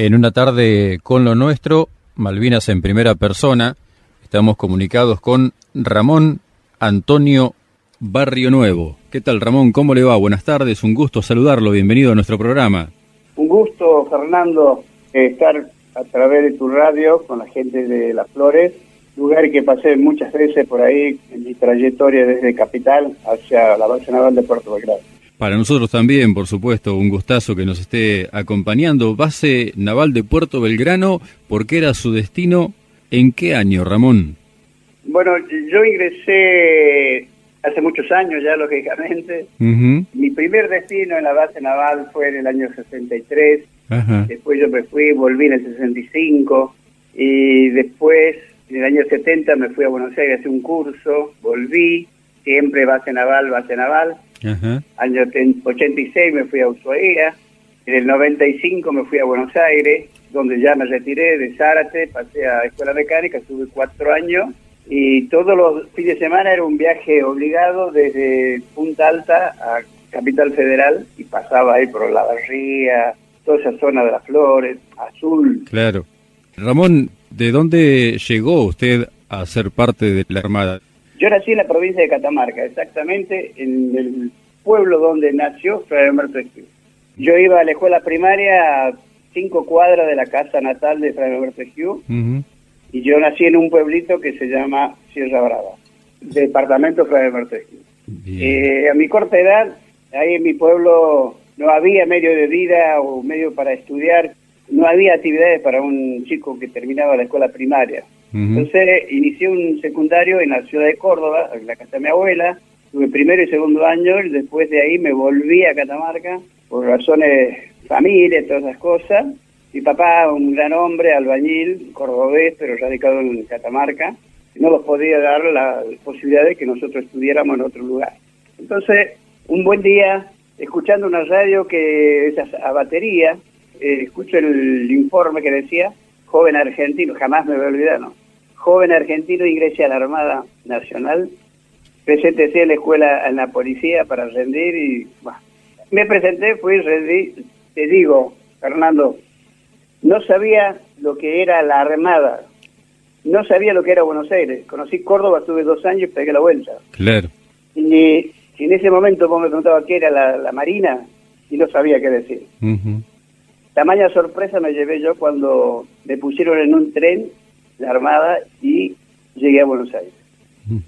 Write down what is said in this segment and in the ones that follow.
En una tarde con lo nuestro, Malvinas en primera persona, estamos comunicados con Ramón Antonio Barrio Nuevo. ¿Qué tal Ramón? ¿Cómo le va? Buenas tardes, un gusto saludarlo, bienvenido a nuestro programa. Un gusto, Fernando, estar a través de tu radio con la gente de Las Flores, lugar que pasé muchas veces por ahí en mi trayectoria desde Capital hacia la base naval de Puerto Belgrano. Para nosotros también, por supuesto, un gustazo que nos esté acompañando. Base Naval de Puerto Belgrano, ¿por qué era su destino? ¿En qué año, Ramón? Bueno, yo ingresé hace muchos años ya, lógicamente. Mi primer destino en la base naval fue en el año 63. Después yo me fui, volví en el 65. Y después, en el año 70, me fui a Buenos Aires a hacer un curso. Volví, siempre base naval, base naval Año 86 me fui a Ushuaia, en el 95 me fui a Buenos Aires, donde ya me retiré de Zárate, pasé a Escuela Mecánica, estuve cuatro años y todos los fines de semana era un viaje obligado desde Punta Alta a Capital Federal y pasaba ahí por la barría, toda esa zona de las flores, azul. Claro. Ramón, ¿de dónde llegó usted a ser parte de la Armada? Yo nací en la provincia de Catamarca, exactamente en el pueblo donde nació Fray Alberto. Yo iba a la escuela primaria a cinco cuadras de la casa natal de Fray Alberto y yo nací en un pueblito que se llama Sierra Brava, departamento Fray Alberto. Eh, a mi corta edad, ahí en mi pueblo no había medio de vida o medio para estudiar, no había actividades para un chico que terminaba la escuela primaria. Entonces inicié un secundario en la ciudad de Córdoba, en la casa de mi abuela, tuve primero y segundo año, y después de ahí me volví a Catamarca por razones familia, todas esas cosas. Mi papá, un gran hombre, albañil, cordobés, pero radicado en Catamarca, no nos podía dar la posibilidad de que nosotros estudiáramos en otro lugar. Entonces, un buen día, escuchando una radio que es a batería, eh, escucho el informe que decía joven argentino, jamás me voy a olvidar, ¿no? Joven argentino ingresa a la Armada Nacional, preséntese en la escuela, en la policía para rendir y, me presenté, fui, rendí, te digo, Fernando, no sabía lo que era la Armada, no sabía lo que era Buenos Aires, conocí Córdoba, estuve dos años y pegué la vuelta. Claro. Y, en ese momento vos me preguntabas qué era la, Marina y no sabía qué decir. Tamaña sorpresa me llevé yo cuando me pusieron en un tren la Armada y llegué a Buenos Aires. Mm.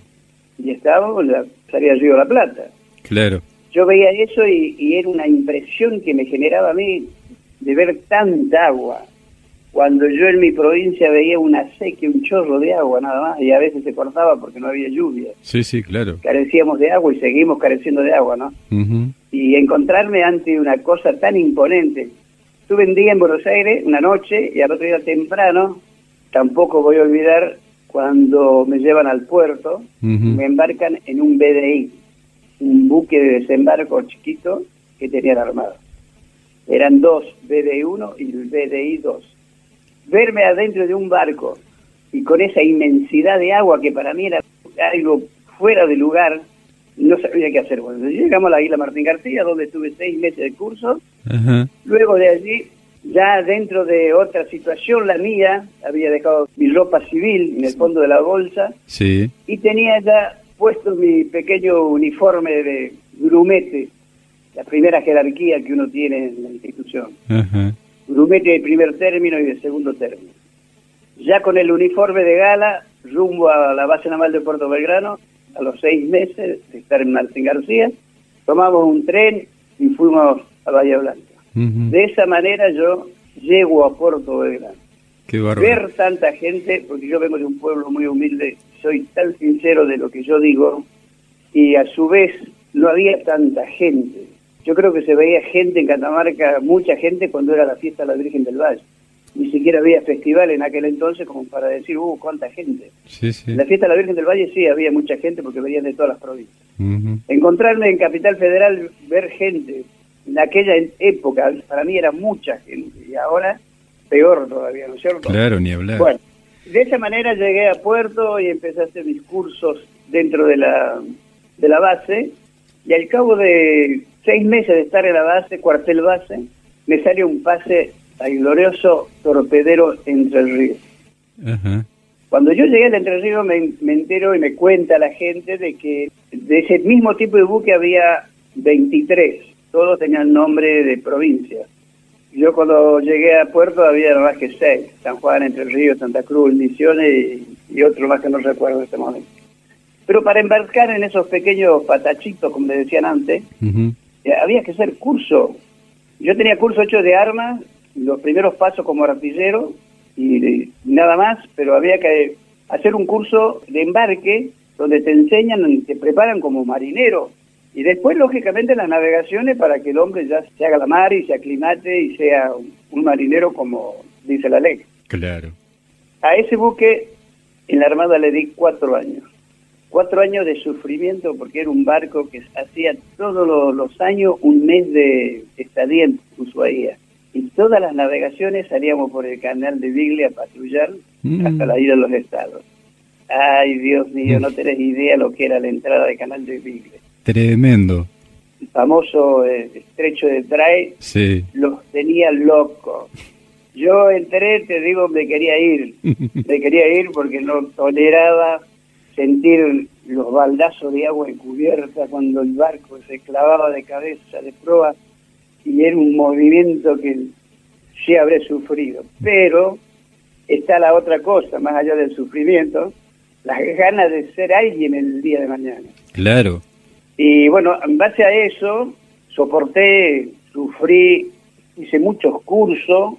Y estaba en la salida del Río de la Plata. Claro. Yo veía eso y, era una impresión que me generaba a mí de ver tanta agua. Cuando yo en mi provincia veía una sequía, un chorro de agua nada más, y a veces se cortaba porque no había lluvia. Sí, sí, claro. Carecíamos de agua y seguimos careciendo de agua, ¿no? Y encontrarme ante una cosa tan imponente, Estuve un día en Buenos Aires, una noche, y al otro día temprano, tampoco voy a olvidar cuando me llevan al puerto, me embarcan en un BDI, un buque de desembarco chiquito que tenía la Armada. Eran dos, BDI 1 y el BDI 2. Verme adentro de un barco y con esa inmensidad de agua que para mí era algo fuera de lugar, no sabía qué hacer. Bueno, llegamos a la isla Martín García, donde estuve seis meses de curso. Luego de allí, ya dentro de otra situación, la mía, había dejado mi ropa civil en el fondo de la bolsa. Sí. Y tenía ya puesto mi pequeño uniforme de grumete, la primera jerarquía que uno tiene en la institución. Grumete de primer término y de segundo término. Ya con el uniforme de gala, rumbo a la base naval de Puerto Belgrano, a los seis meses de estar en Martín García, tomamos un tren y fuimos a Bahía Blanca. De esa manera yo llego a Puerto Belgrano. Ver tanta gente, porque yo vengo de un pueblo muy humilde, soy tan sincero de lo que yo digo, y a su vez no había tanta gente. Yo creo que se veía gente en Catamarca, mucha gente cuando era la fiesta de la Virgen del Valle ni siquiera había festival en aquel entonces como para decir, uh, cuánta gente. En la fiesta de la Virgen del Valle sí había mucha gente porque venían de todas las provincias. Encontrarme en Capital Federal, ver gente, en aquella época, para mí era mucha gente, y ahora peor todavía, ¿no es cierto? Claro, ni hablar. Bueno, de esa manera llegué a Puerto y empecé a hacer mis cursos dentro de la, de la base, y al cabo de seis meses de estar en la base, cuartel base, me salió un pase al glorioso torpedero Entre Ríos. Ajá. Cuando yo llegué al Entre Ríos me, me entero y me cuenta la gente de que de ese mismo tipo de buque había 23, todos tenían nombre de provincia. Yo cuando llegué a puerto había más que seis, San Juan, Entre Ríos, Santa Cruz, Misiones y, y otro más que no recuerdo en este momento. Pero para embarcar en esos pequeños patachitos, como le decían antes, eh, había que hacer curso. Yo tenía curso hecho de armas, los primeros pasos como artillero y nada más, pero había que hacer un curso de embarque donde te enseñan, te preparan como marinero. Y después, lógicamente, las navegaciones para que el hombre ya se haga la mar y se aclimate y sea un, marinero como dice la ley. Claro. A ese buque en la Armada le di cuatro años. Cuatro años de sufrimiento porque era un barco que hacía todos los, los años un mes de estadía en Ushuaia. Y todas las navegaciones salíamos por el canal de Biglia a patrullar Mm. hasta la isla de los estados. Ay, Dios mío, no tenés idea lo que era la entrada del canal de Biglia. Tremendo. El famoso eh, estrecho de Dray Sí. los tenía locos. Yo entré, te digo, me quería ir. Me quería ir porque no toleraba sentir los baldazos de agua encubierta cuando el barco se clavaba de cabeza de proa y era un movimiento que sí habré sufrido. Pero está la otra cosa, más allá del sufrimiento, las ganas de ser alguien el día de mañana. Claro. Y bueno, en base a eso, soporté, sufrí, hice muchos cursos.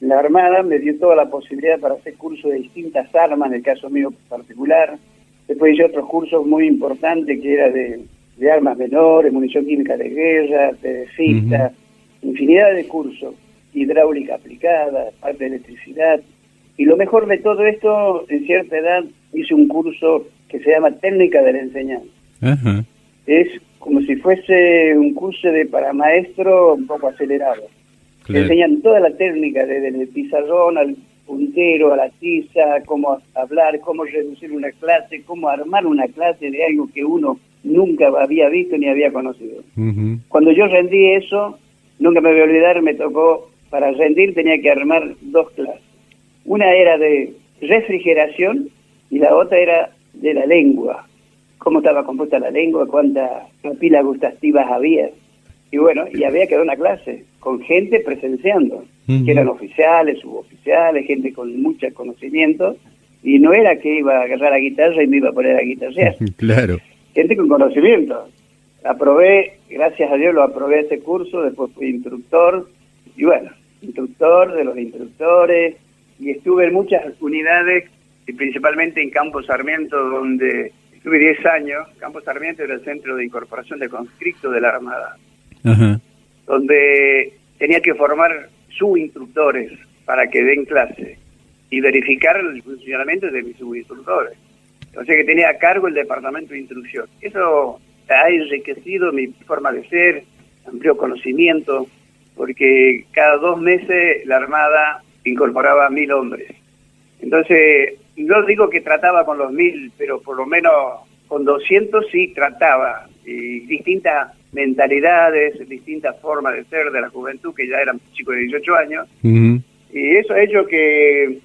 La Armada me dio toda la posibilidad para hacer cursos de distintas armas, en el caso mío particular. Después hice otros cursos muy importantes que era de, de armas menores, munición química de guerra, pedefista, infinidad de cursos, hidráulica aplicada, parte de electricidad. Y lo mejor de todo esto, en cierta edad, hice un curso que se llama Técnica de la Enseñanza Ajá. Es como si fuese un curso de para maestro un poco acelerado. Te enseñan toda la técnica, desde el pizarrón al puntero, a la tiza, cómo hablar, cómo reducir una clase, cómo armar una clase de algo que uno nunca había visto ni había conocido. Cuando yo rendí eso, nunca me voy a olvidar, me tocó, para rendir tenía que armar dos clases. Una era de refrigeración y la otra era de la lengua. Cómo estaba compuesta la lengua, cuántas papilas gustativas había. Y bueno, y había que dar una clase con gente presenciando, que eran oficiales, suboficiales, gente con mucho conocimiento. Y no era que iba a agarrar la guitarra y me iba a poner a guitarrear Claro. gente con conocimiento. Aprobé, gracias a Dios lo aprobé ese curso, después fui instructor, y bueno, instructor de los instructores, y estuve en muchas unidades, y principalmente en Campo Sarmiento, donde estuve 10 años. Campo Sarmiento era el centro de incorporación de conscripto de la Armada, donde tenía que formar subinstructores para que den clase y verificar el funcionamiento de mis subinstructores. O sea que tenía a cargo el departamento de instrucción. Eso ha enriquecido mi forma de ser, amplió conocimiento, porque cada dos meses la Armada incorporaba mil hombres. Entonces, no digo que trataba con los mil, pero por lo menos con 200 sí trataba. Y distintas mentalidades, distintas formas de ser de la juventud, que ya eran chicos de 18 años. Ujú. Y eso ha hecho que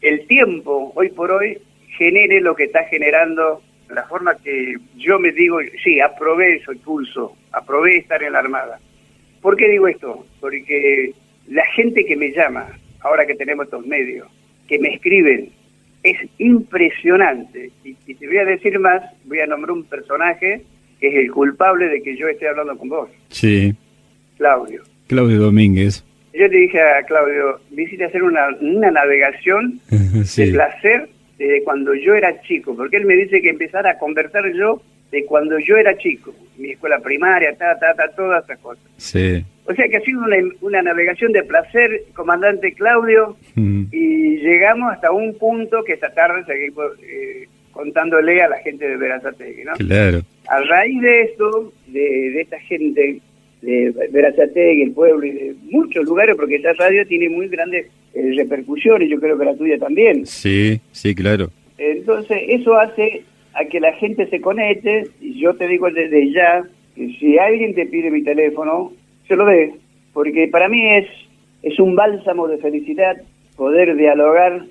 el tiempo, hoy por hoy, genere lo que está generando la forma que yo me digo, sí, aprobé ese curso, aprobé estar en la Armada. ¿Por qué digo esto? Porque la gente que me llama, ahora que tenemos estos medios, que me escriben, es impresionante. Y, y te voy a decir más, voy a nombrar un personaje que es el culpable de que yo esté hablando con vos, Sí. Claudio. Claudio Domínguez. Yo le dije a Claudio, visite hacer una, una navegación de placer desde cuando yo era chico, porque él me dice que empezara a conversar yo de cuando yo era chico, mi escuela primaria, ta, ta, ta, todas esas cosas. Sí. O sea que ha sido una, una navegación de placer, comandante Claudio, y llegamos hasta un punto que esta tarde seguimos eh, contándole a la gente de Verazategui, ¿no? Claro. A raíz de esto, de, de esta gente de Verazategui, el pueblo y de muchos lugares, porque esta radio tiene muy grandes eh, repercusiones, yo creo que la tuya también. Sí, sí, claro. Entonces, eso hace a que la gente se conecte, y yo te digo desde ya, que si alguien te pide mi teléfono, se lo dé, porque para mí es es un bálsamo de felicidad poder dialogar,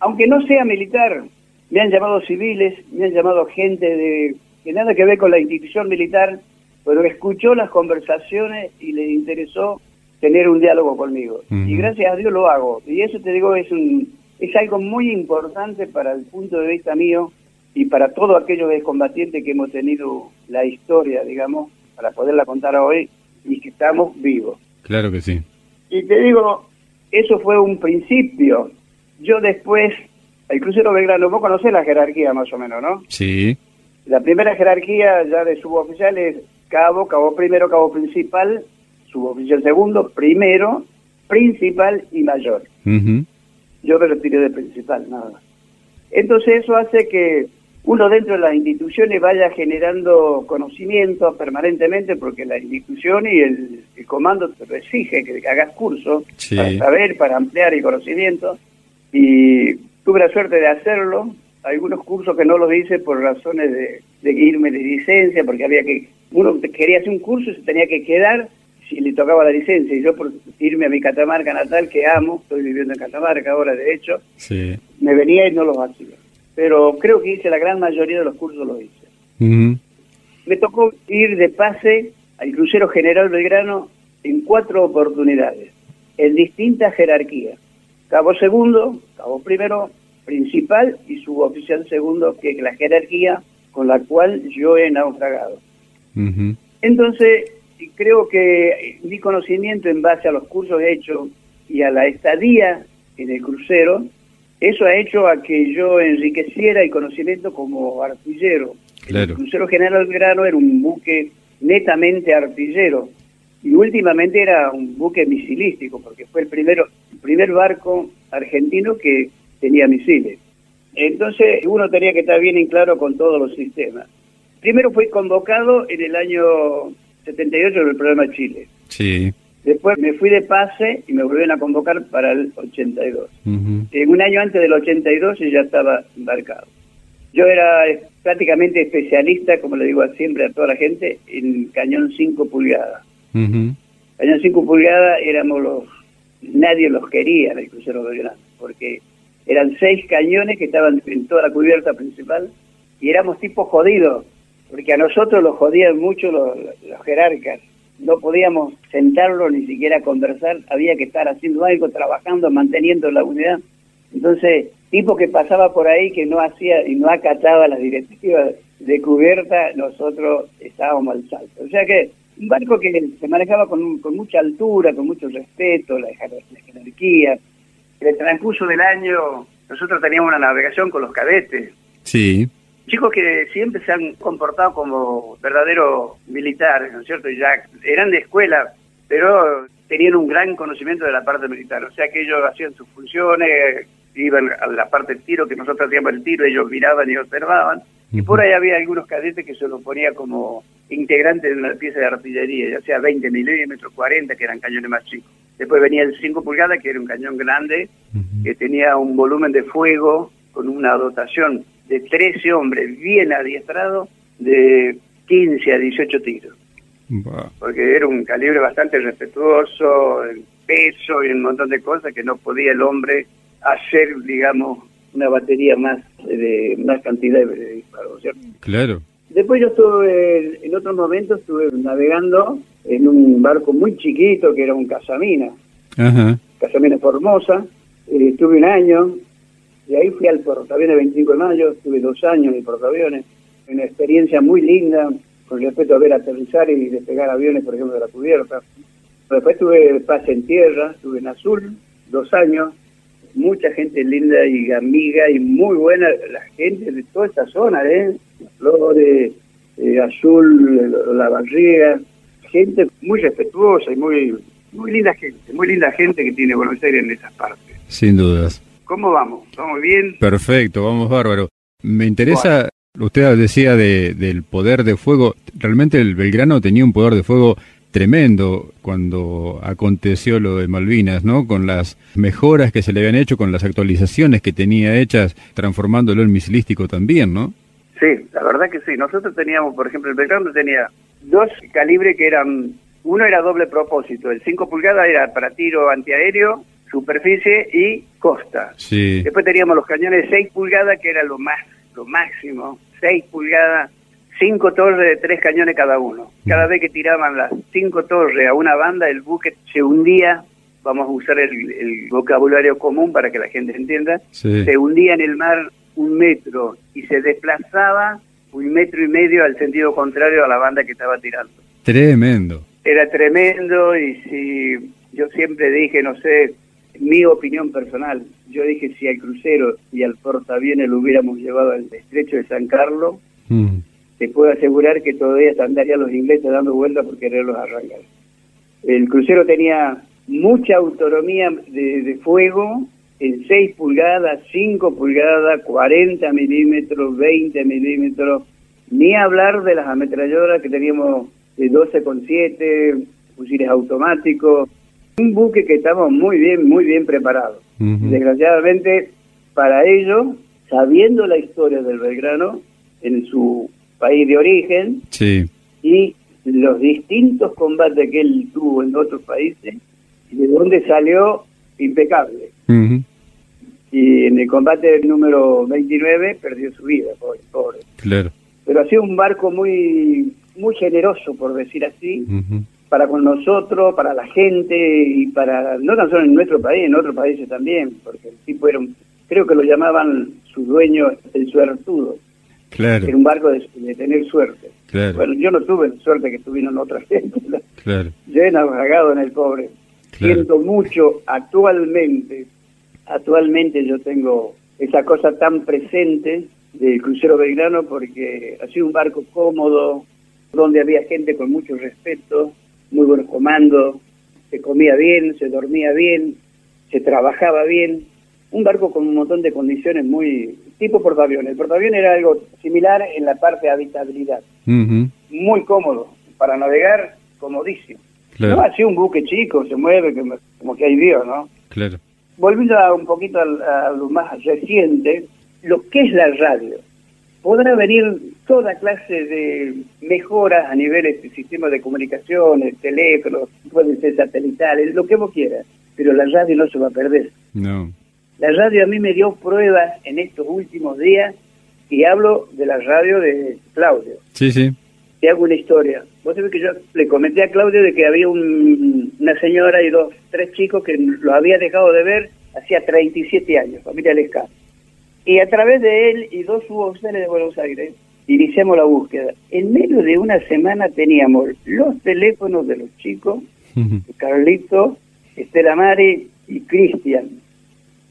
aunque no sea militar. Me han llamado civiles, me han llamado gente de que nada que ver con la institución militar, pero escuchó las conversaciones y le interesó tener un diálogo conmigo. Y gracias a Dios lo hago. Y eso te digo, es, un, es algo muy importante para el punto de vista mío y para todos aquellos combatientes que hemos tenido la historia, digamos, para poderla contar hoy y que estamos vivos. Claro que sí. Y te digo, eso fue un principio. Yo después, el crucero Belgrano, vos conocés la jerarquía más o menos, ¿no? Sí. La primera jerarquía ya de suboficiales, cabo, cabo primero, cabo principal, suboficial segundo, primero, principal y mayor. Yo me retiré de principal, nada más. Entonces eso hace que uno dentro de las instituciones vaya generando conocimiento permanentemente porque la institución y el, comando te exige que hagas cursos para saber, para ampliar el conocimiento y tuve la suerte de hacerlo. Algunos cursos que no los hice por razones de, de irme de licencia, porque había que, uno quería hacer un curso y se tenía que quedar si le tocaba la licencia. Y yo por irme a mi Catamarca natal, que amo, estoy viviendo en Catamarca ahora de hecho, me venía y no los hacía pero creo que hice la gran mayoría de los cursos lo hice. Me tocó ir de pase al crucero general Belgrano en cuatro oportunidades, en distintas jerarquías. Cabo segundo, cabo primero, principal y suboficial segundo, que es la jerarquía con la cual yo he naufragado. Entonces, creo que mi conocimiento en base a los cursos hechos y a la estadía en el crucero eso ha hecho a que yo enriqueciera el conocimiento como artillero. El crucero General Belgrano era un buque netamente artillero y últimamente era un buque misilístico porque fue el primero el primer barco argentino que tenía misiles. Entonces uno tenía que estar bien en claro con todos los sistemas. Primero fui convocado en el año 78 en el programa Chile. Sí. Después me fui de pase y me volvieron a convocar para el 82. En un año antes del 82 yo ya estaba embarcado. Yo era prácticamente especialista, como le digo siempre a toda la gente, en cañón 5 pulgadas. Cañón 5 pulgadas éramos los... Nadie los quería en el crucero Belgrano, porque eran seis cañones que estaban en toda la cubierta principal y éramos tipos jodidos, porque a nosotros los jodían mucho los jerarcas no podíamos sentarlo ni siquiera conversar, había que estar haciendo algo, trabajando, manteniendo la unidad. Entonces, tipo que pasaba por ahí que no hacía y no acataba las directivas de cubierta, nosotros estábamos al salto. O sea que un barco que se manejaba con, mucha altura, con mucho respeto, la, la jerarquía. En el transcurso del año, nosotros teníamos una navegación con los cadetes. Sí chicos que siempre se han comportado como verdaderos militares, ¿no es cierto? Y ya eran de escuela, pero tenían un gran conocimiento de la parte militar, o sea que ellos hacían sus funciones, iban a la parte del tiro, que nosotros hacíamos el tiro, ellos miraban y observaban, y por ahí había algunos cadetes que se los ponía como integrantes de una pieza de artillería, ya sea 20 milímetros, 40, que eran cañones más chicos. Después venía el 5 pulgadas, que era un cañón grande, que tenía un volumen de fuego con una dotación de 13 hombres bien adiestrados de 15 a 18 tiros. Porque era un calibre bastante respetuoso, el peso y un montón de cosas que no podía el hombre hacer, digamos, una batería más de más cantidad de disparos, ¿cierto? Claro. Después yo estuve, en otros momentos, estuve navegando en un barco muy chiquito que era un Casamina. Ajá. Casamina Formosa. Eh, estuve un año, y ahí fui al portaaviones 25 de mayo, estuve dos años en portaaviones, una experiencia muy linda con respecto a ver aterrizar y despegar aviones, por ejemplo, de la cubierta. Después tuve pase en tierra, estuve en azul, dos años, mucha gente linda y amiga y muy buena, la gente de toda esta zona, ¿eh? Flores, eh, Azul, La Barriga, gente muy respetuosa y muy, muy linda gente, muy linda gente que tiene Buenos Aires en esas partes. Sin dudas. ¿Cómo vamos? ¿Vamos bien? Perfecto, vamos bárbaro. Me interesa, usted decía de, del poder de fuego, realmente el Belgrano tenía un poder de fuego tremendo cuando aconteció lo de Malvinas, ¿no? Con las mejoras que se le habían hecho, con las actualizaciones que tenía hechas, transformándolo en misilístico también, ¿no? Sí, la verdad que sí. Nosotros teníamos, por ejemplo, el Belgrano tenía dos calibres que eran Uno era doble propósito, el 5 pulgadas era para tiro antiaéreo, superficie y costa. Sí. Después teníamos los cañones de 6 pulgadas, que era lo más lo máximo, 6 pulgadas, 5 torres de 3 cañones cada uno. Cada vez que tiraban las 5 torres a una banda, el buque se hundía, vamos a usar el, el vocabulario común para que la gente entienda, Sí. se hundía en el mar un metro y se desplazaba un metro y medio al sentido contrario a la banda que estaba tirando. Tremendo. Era tremendo y si yo siempre dije, no sé, mi opinión personal, yo dije si al crucero y al portaaviones lo hubiéramos llevado al estrecho de San Carlos, Mm. te puedo asegurar que todavía andarían los ingleses dando vueltas por quererlos arrancar. El crucero tenía mucha autonomía de, de fuego en 6 pulgadas, 5 pulgadas, 40 milímetros, 20 milímetros, ni hablar de las ametralladoras que teníamos de 12,7, fusiles automáticos, un buque que estaba muy bien, muy bien preparado. Ujú. Desgraciadamente, para ello, sabiendo la historia del Belgrano en su país de origen Sí. y los distintos combates que él tuvo en otros países, y de donde salió impecable. Y en el combate número 29 perdió su vida, pobre. pobre. Claro. Pero ha sido un barco muy, muy generoso, por decir así. Para con nosotros, para la gente y para, no tan solo en nuestro país, en otros países también, porque el tipo era un, creo que lo llamaban su dueño el suertudo, Claro. era un barco de, de tener suerte. Claro. Bueno, yo no tuve suerte que tuvieron otra gente, Claro. yo he navegado en el pobre. Claro. Siento mucho actualmente, actualmente yo tengo esa cosa tan presente del crucero belgrano porque ha sido un barco cómodo, donde había gente con mucho respeto, muy buenos comandos, se comía bien, se dormía bien, se trabajaba bien. Un barco con un montón de condiciones muy tipo portaaviones. El portaaviones era algo similar en la parte de habitabilidad. Muy cómodo. Para navegar, comodísimo. Claro. No así un buque chico, se mueve como, que hay Dios, ¿no? Claro. Volviendo a un poquito a, lo más reciente, lo que es la radio. Podrá venir toda clase de mejoras a nivel de sistemas de comunicaciones, teléfonos, pueden ser satelitales, lo que vos quieras, pero la radio no se va a perder. No. La radio a mí me dio pruebas en estos últimos días y hablo de la radio de Claudio. Sí, sí. Te hago una historia. Vos sabés que yo le comenté a Claudio de que había un- una señora y dos, tres chicos que lo había dejado de ver hacía 37 años, familia Lesca. Y a través de él y dos suboficiales de Buenos Aires, iniciamos la búsqueda. En medio de una semana teníamos los teléfonos de los chicos, Ujú. Carlito, Estela Mari y Cristian.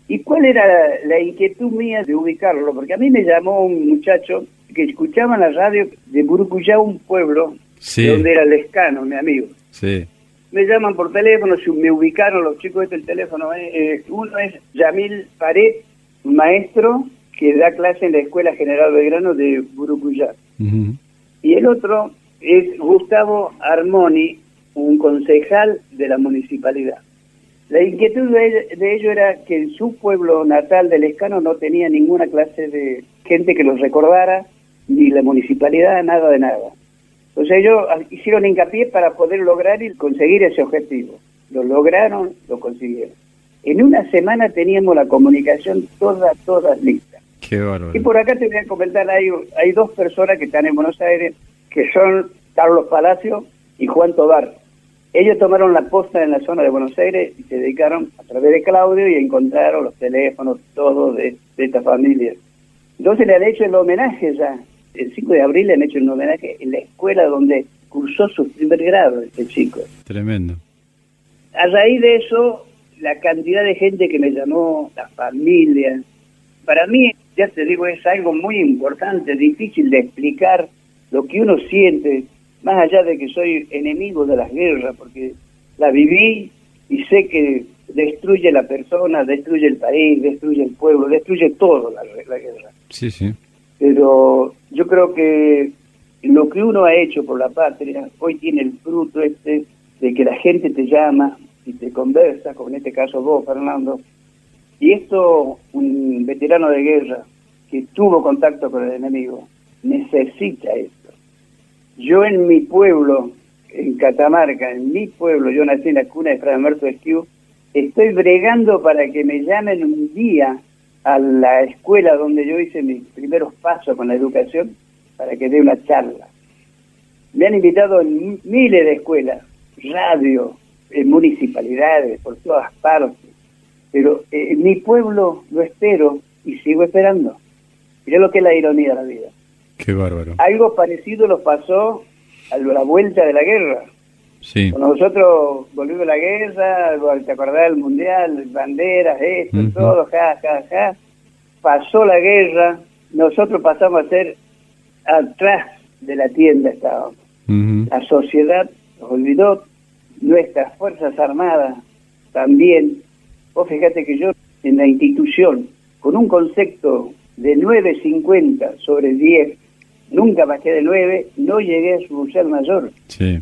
¿Y cuál era la, la inquietud mía de ubicarlo? Porque a mí me llamó un muchacho que escuchaba en la radio de Burucuyá, un pueblo Sí. donde era Lescano, mi amigo. Sí. Me llaman por teléfono, me ubicaron los chicos este el teléfono. eh, uno es Yamil Pared, maestro que da clase en la Escuela General Belgrano de Burucuyá. Y el otro es Gustavo Armoni, un concejal de la municipalidad. La inquietud de, de ello era que en su pueblo natal del Escano no tenía ninguna clase de gente que los recordara, ni la municipalidad, nada de nada. Entonces ellos hicieron hincapié para poder lograr y conseguir ese objetivo. Lo lograron, lo consiguieron. En una semana teníamos la comunicación toda, toda lista. Qué bárbaro. Y por acá te voy a comentar, hay, hay dos personas que están en Buenos Aires, que son Carlos Palacio y Juan Tobar. Ellos tomaron la posta en la zona de Buenos Aires y se dedicaron a través de Claudio y encontraron los teléfonos, todo de, de esta familia. Entonces le han hecho el homenaje ya. El 5 de abril le han hecho un homenaje en la escuela donde cursó su primer grado este chico. Tremendo. A raíz de eso, la cantidad de gente que me llamó, la familia, para mí, ya te digo, es algo muy importante, difícil de explicar lo que uno siente, más allá de que soy enemigo de las guerras, porque la viví y sé que destruye la persona, destruye el país, destruye el pueblo, destruye todo la, la guerra. Sí, sí. Pero yo creo que lo que uno ha hecho por la patria hoy tiene el fruto este de que la gente te llama y te conversa, como en este caso vos, Fernando. Y esto, un veterano de guerra que tuvo contacto con el enemigo, necesita esto. Yo en mi pueblo, en Catamarca, en mi pueblo, yo nací en la cuna de Fray Alberto Esquiu, estoy bregando para que me llamen un día a la escuela donde yo hice mis primeros pasos con la educación para que dé una charla. Me han invitado en miles de escuelas, radio, en municipalidades, por todas partes, pero eh, mi pueblo lo espero y sigo esperando. Mirá lo que es la ironía de la vida. Qué bárbaro. Algo parecido lo pasó a la vuelta de la guerra. Sí. Cuando nosotros volvimos a la guerra, te acordás del mundial, banderas, esto, todo, ja, ja, ja. Pasó la guerra, nosotros pasamos a ser atrás de la tienda estábamos. La sociedad nos olvidó, nuestras Fuerzas Armadas también. Vos fíjate que yo en la institución, con un concepto de 9.50 sobre 10, nunca bajé de 9, no llegué a sucursal mayor. Sí.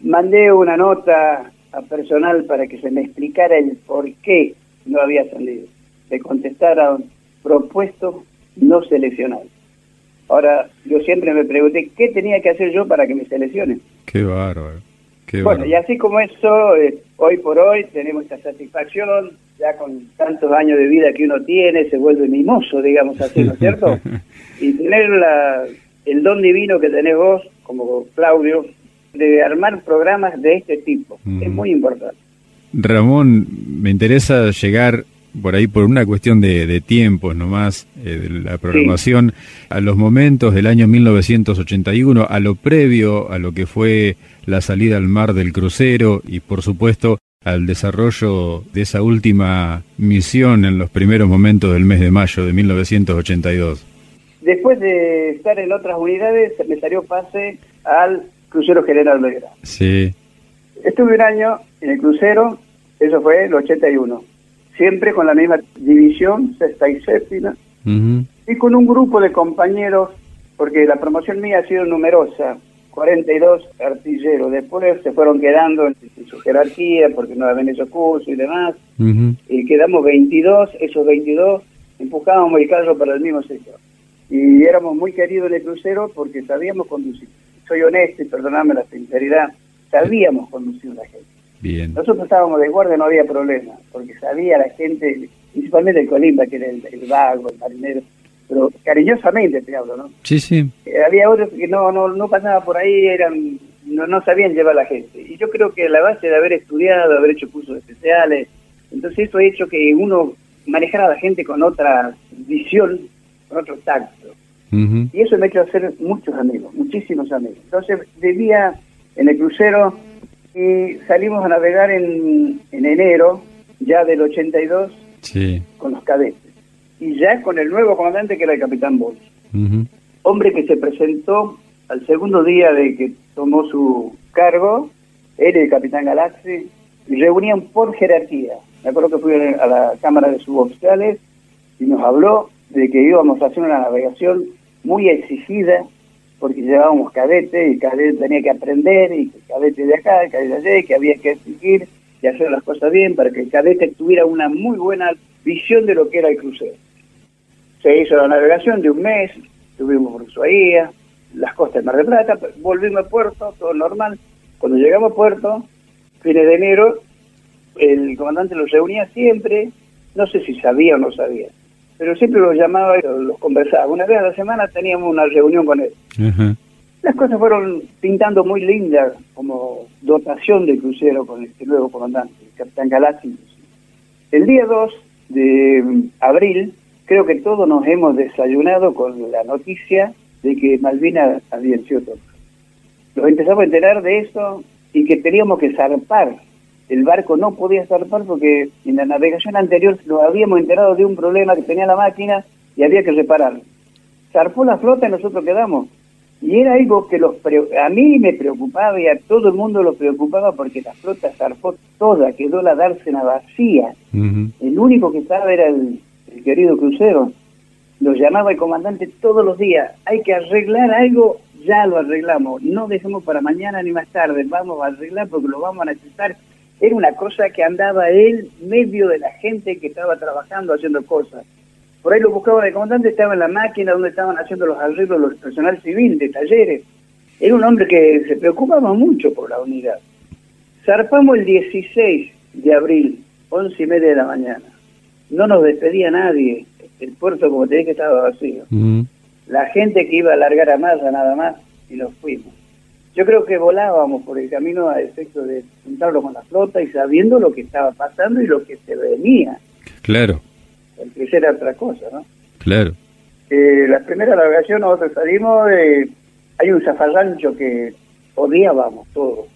Mandé una nota a personal para que se me explicara el por qué no había salido. Me contestaron propuesto no seleccionado. Ahora, yo siempre me pregunté, ¿qué tenía que hacer yo para que me seleccionen? Qué bárbaro. Qué bueno, y así como eso, eh, hoy por hoy tenemos esta satisfacción, ya con tantos años de vida que uno tiene, se vuelve mimoso, digamos así, ¿no es cierto? y tener la, el don divino que tenés vos, como Claudio, de armar programas de este tipo. Es muy importante. Ramón, me interesa llegar por ahí por una cuestión de, de tiempos nomás, eh, de la programación, a los momentos del año 1981, a lo previo a lo que fue la salida al mar del crucero y por supuesto al desarrollo de esa última misión en los primeros momentos del mes de mayo de 1982. Después de estar en otras unidades, me salió pase al crucero General Belgrano. Sí. Estuve un año en el crucero, eso fue el 81 siempre con la misma división, sexta y séptima, y con un grupo de compañeros, porque la promoción mía ha sido numerosa, 42 artilleros, después se fueron quedando en, su jerarquía porque no habían hecho curso y demás, y quedamos 22, esos 22 empujábamos el carro para el mismo sector. Y éramos muy queridos en el crucero porque sabíamos conducir. Soy honesto y perdonadme la sinceridad, sabíamos conducir la gente. Nosotros estábamos de guardia, no había problema, porque sabía la gente, principalmente el Colimba, que era el, vago, el marinero, pero cariñosamente te hablo, ¿no? Sí, sí. Eh, había otros que no, no, no pasaba por ahí, eran no, no sabían llevar a la gente. Y yo creo que la base de haber estudiado, haber hecho cursos especiales, entonces eso ha hecho que uno manejara a la gente con otra visión, con otro tacto. Y eso me ha hecho hacer muchos amigos, muchísimos amigos. Entonces debía en el crucero y salimos a navegar en, en enero, ya del 82, con los cadetes. Y ya con el nuevo comandante que era el capitán Bosch. Hombre que se presentó al segundo día de que tomó su cargo, él y el capitán Galaxy, reunían por jerarquía. Me acuerdo que fui a la Cámara de Suboficiales y nos habló de que íbamos a hacer una navegación muy exigida porque llevábamos cadete y cadete tenía que aprender y cadete de acá, el cadete de allá, que había que exigir y hacer las cosas bien para que el cadete tuviera una muy buena visión de lo que era el crucero. Se hizo la navegación de un mes, estuvimos por Ushuaia, las costas del Mar de Plata, volvimos a puerto, todo normal. Cuando llegamos a puerto, fines de enero, el comandante los reunía siempre, no sé si sabía o no sabía, pero siempre los llamaba y los conversaba. Una vez a la semana teníamos una reunión con él. Las cosas fueron pintando muy lindas como dotación de crucero con este nuevo comandante, el capitán Galazzi. El día 2 de abril, creo que todos nos hemos desayunado con la noticia de que Malvinas había sido todo. Nos empezamos a enterar de eso y que teníamos que zarpar el barco no podía zarpar porque en la navegación anterior nos habíamos enterado de un problema que tenía la máquina y había que repararlo. Zarpó la flota y nosotros quedamos. Y era algo que los a mí me preocupaba y a todo el mundo lo preocupaba porque la flota zarpó toda, quedó la dársena vacía. El único que estaba era el, el querido crucero. Lo llamaba el comandante todos los días. Hay que arreglar algo, ya lo arreglamos. No dejemos para mañana ni más tarde. Vamos a arreglar porque lo vamos a necesitar era una cosa que andaba él medio de la gente que estaba trabajando haciendo cosas. Por ahí lo buscaba el comandante, estaba en la máquina donde estaban haciendo los arreglos los personal civil de talleres. Era un hombre que se preocupaba mucho por la unidad. Zarpamos el 16 de abril, once y media de la mañana. No nos despedía nadie. El puerto, como te dije, estaba vacío. La gente que iba a largar a Maya nada más y nos fuimos. Yo creo que volábamos por el camino a efecto de juntarlo con la flota y sabiendo lo que estaba pasando y lo que se venía. Claro. El era otra cosa, ¿no? Claro. Eh, la primera navegación nosotros salimos, de, hay un zafarrancho que odiábamos todos,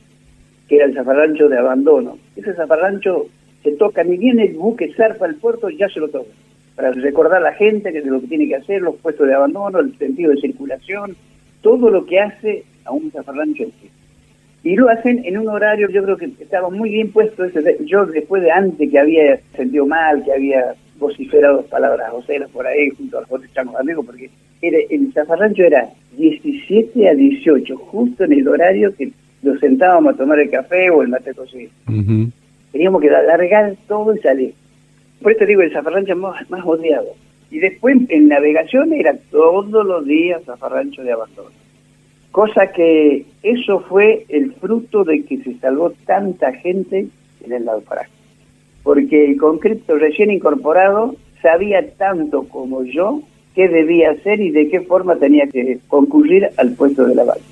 que era el zafarrancho de abandono. Ese zafarrancho se toca, ni bien el buque zarpa al puerto, ya se lo toca. Para recordar a la gente que de lo que tiene que hacer, los puestos de abandono, el sentido de circulación, todo lo que hace a un zafarrancho en sí. Y lo hacen en un horario, yo creo que estaba muy bien puesto. Ese, yo después de antes que había sentido mal, que había vociferado palabras groseras por ahí junto a los otros changos amigos, porque era, el zafarrancho era 17 a 18, justo en el horario que nos sentábamos a tomar el café o el mate cocido. Teníamos que alargar todo y salir. Por eso digo, el zafarrancho más, más odiado. Y después en navegación era todos los días zafarrancho de abandono. Cosa que eso fue el fruto de que se salvó tanta gente en el naufragio. Porque el conscripto recién incorporado sabía tanto como yo qué debía hacer y de qué forma tenía que concurrir al puesto de la base.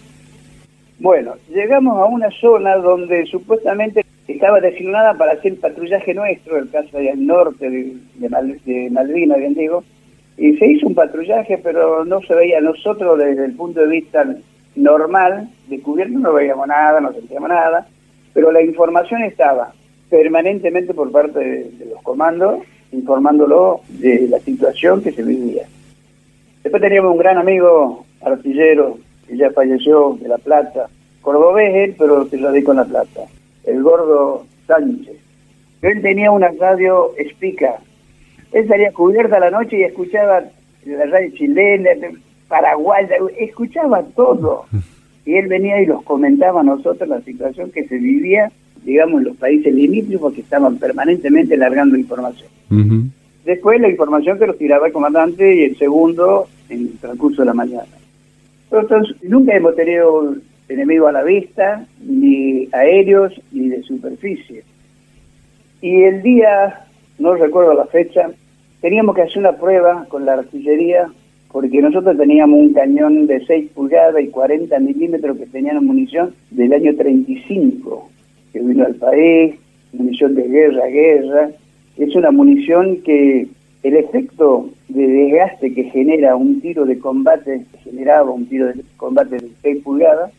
Bueno, llegamos a una zona donde supuestamente estaba designada para hacer patrullaje nuestro, el caso del norte de, de, Malvinas, bien digo, y se hizo un patrullaje, pero no se veía nosotros desde el punto de vista normal, descubierto no veíamos nada, no sentíamos nada, pero la información estaba permanentemente por parte de, los comandos, informándolo de la situación que se vivía. Después teníamos un gran amigo artillero que ya falleció de La Plata, cordobés él, pero se lo di con La Plata, el gordo Sánchez. Él tenía una radio espica. Él salía cubierta la noche y escuchaba la radio chilena, Paraguay, escuchaba todo. Y él venía y los comentaba a nosotros la situación que se vivía, digamos, en los países limítrofes que estaban permanentemente largando información. Después la información que los tiraba el comandante y el segundo en el transcurso de la mañana. Entonces, nunca hemos tenido enemigo a la vista, ni aéreos, ni de superficie. Y el día, no recuerdo la fecha, teníamos que hacer una prueba con la artillería porque nosotros teníamos un cañón de 6 pulgadas y 40 milímetros que tenían munición del año 35, que vino al país, munición de guerra, guerra. Es una munición que el efecto de desgaste que genera un tiro de combate, que generaba un tiro de combate de 6 pulgadas,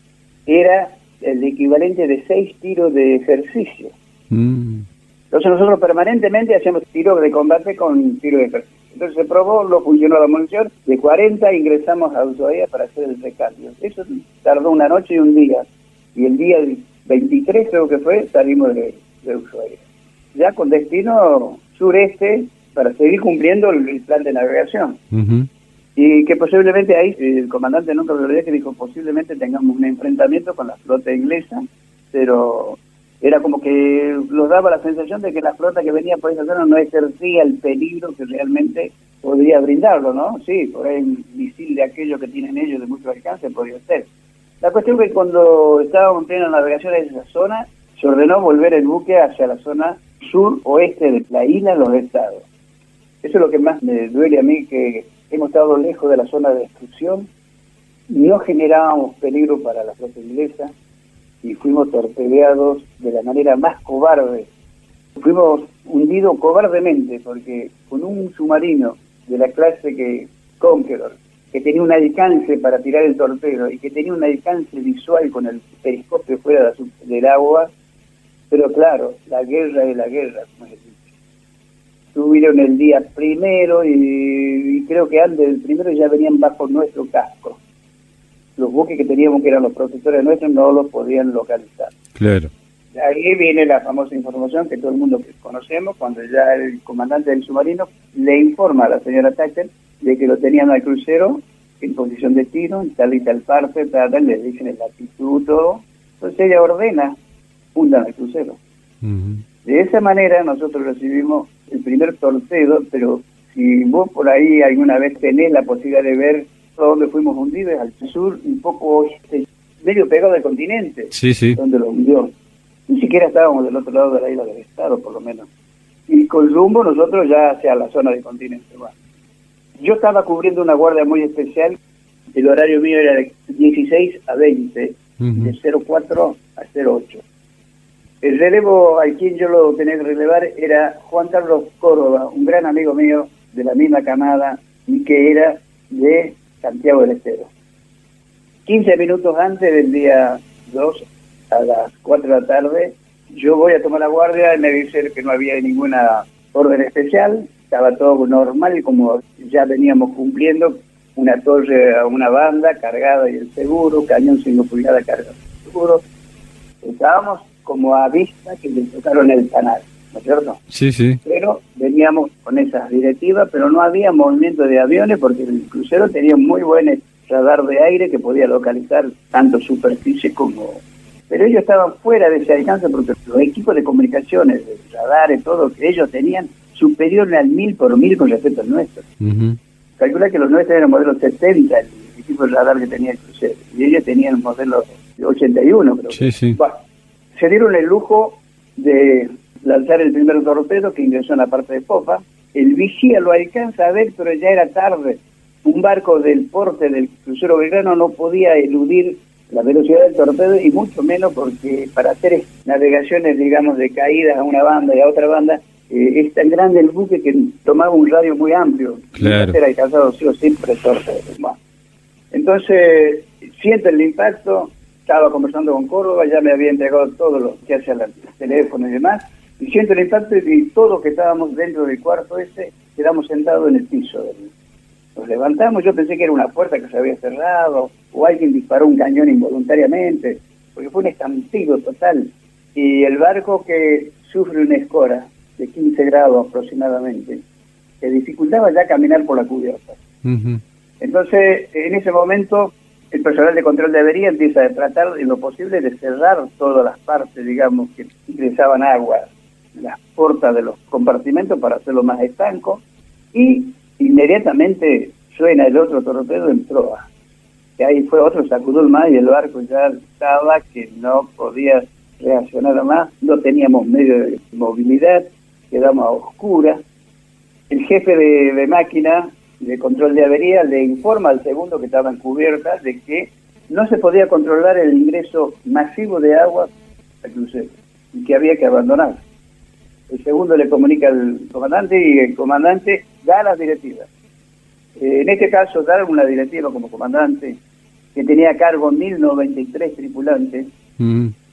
era el equivalente de 6 tiros de ejercicio. Mm. Entonces nosotros permanentemente hacíamos tiros de combate con tiro de ejercicio. Entonces se probó, lo funcionó la munición, de 40 ingresamos a Ushuaia para hacer el recambio. Eso tardó una noche y un día. Y el día 23 creo que fue, salimos de, de Ushuaia. Ya con destino sureste para seguir cumpliendo el, plan de navegación. Y que posiblemente ahí, el comandante nunca lo que dijo, posiblemente tengamos un enfrentamiento con la flota inglesa, pero era como que nos daba la sensación de que la flota que venía por esa zona no ejercía el peligro que realmente podría brindarlo, ¿no? Sí, por ahí un misil de aquello que tienen ellos de mucho alcance podría ser. La cuestión es que cuando estábamos en plena navegación en esa zona, se ordenó volver el buque hacia la zona sur-oeste de la isla, los estados. Eso es lo que más me duele a mí, que hemos estado lejos de la zona de destrucción, no generábamos peligro para la flota inglesa, y fuimos torpedeados de la manera más cobarde. Fuimos hundidos cobardemente porque con un submarino de la clase que Conqueror, que tenía un alcance para tirar el torpedo y que tenía un alcance visual con el periscopio fuera del agua, pero claro, la guerra es la guerra, como es dicho. Tuvieron el día primero y creo que antes del primero ya venían bajo nuestro casco los buques que teníamos, que eran los protectores nuestros, no los podían localizar. Claro. Ahí viene la famosa información que todo el mundo conocemos, cuando ya el comandante del submarino le informa a la señora Tacher de que lo tenían al crucero en posición de tiro, tal y tal parte, tal, tal, le dicen el latitud, todo. Entonces ella ordena, hundan el crucero. De esa manera nosotros recibimos el primer torpedo, pero si vos por ahí alguna vez tenés la posibilidad de ver donde fuimos hundidos, al sur, un poco oeste, medio pegado del continente, sí, sí. donde lo hundió. Ni siquiera estábamos del otro lado de la isla del Estado, por lo menos. Y con rumbo nosotros ya hacia la zona del continente. Bueno. Yo estaba cubriendo una guardia muy especial, el horario mío era de 16 a 20, de 04 a 08. El relevo al quien yo lo tenía que relevar era Juan Carlos Córdoba, un gran amigo mío de la misma camada y que era de Santiago del Estero. 15 minutos antes del día 2, a las 4 de la tarde, yo voy a tomar la guardia y me dice que no había ninguna orden especial, estaba todo normal y como ya veníamos cumpliendo, una torre a una banda cargada y el seguro, cañón 5 pulgadas cargado el seguro. Estábamos como a vista que le tocaron el canal, ¿no es cierto? Sí, sí. Pero veníamos con esas directivas, pero no había movimiento de aviones porque el crucero tenía muy buen radar de aire que podía localizar tanto superficie como... Pero ellos estaban fuera de ese alcance porque los equipos de comunicaciones, de radares, todo que ellos tenían superior al mil por mil con respecto al nuestro. Calcula que los nuestros eran modelos 70, el equipo de radar que tenía el crucero, y ellos tenían el modelo 81, creo. Sí, sí. Bueno, se dieron el lujo de lanzar el primer torpedo que ingresó en la parte de popa. El vigía lo alcanza a ver, pero ya era tarde. Un barco del porte del crucero Belgrano no podía eludir la velocidad del torpedo y mucho menos porque para hacer navegaciones, digamos, de caídas a una banda y a otra banda, eh, es tan grande el buque que tomaba un radio muy amplio. Claro. Era alcanzado sí o sí por el torpedo. Bueno. Entonces, siente el impacto, estaba conversando con Córdoba, ya me había entregado todo lo que hacía el teléfono y demás, y siento el impacto y todos que estábamos dentro del cuarto ese, quedamos sentados en el piso. Nos levantamos, yo pensé que era una puerta que se había cerrado, o alguien disparó un cañón involuntariamente, porque fue un estampido total. Y el barco que sufre una escora de 15 grados aproximadamente, que dificultaba ya caminar por la cubierta. Entonces, en ese momento, el personal de control de avería empieza a tratar en lo posible de cerrar todas las partes, digamos, que ingresaban agua, las puertas de los compartimentos para hacerlo más estanco, y inmediatamente suena el otro torpedo en proa. Que ahí fue otro sacudón más y el barco ya estaba que no podía reaccionar más, no teníamos medio de movilidad, quedamos a oscuras. El jefe de, de máquina de control de avería le informa al segundo que estaba en cubierta de que no se podía controlar el ingreso masivo de agua al crucero y que había que abandonar. El segundo le comunica al comandante y el comandante da las directivas. Eh, en este caso, dar una directiva como comandante que tenía a cargo 1093 tripulantes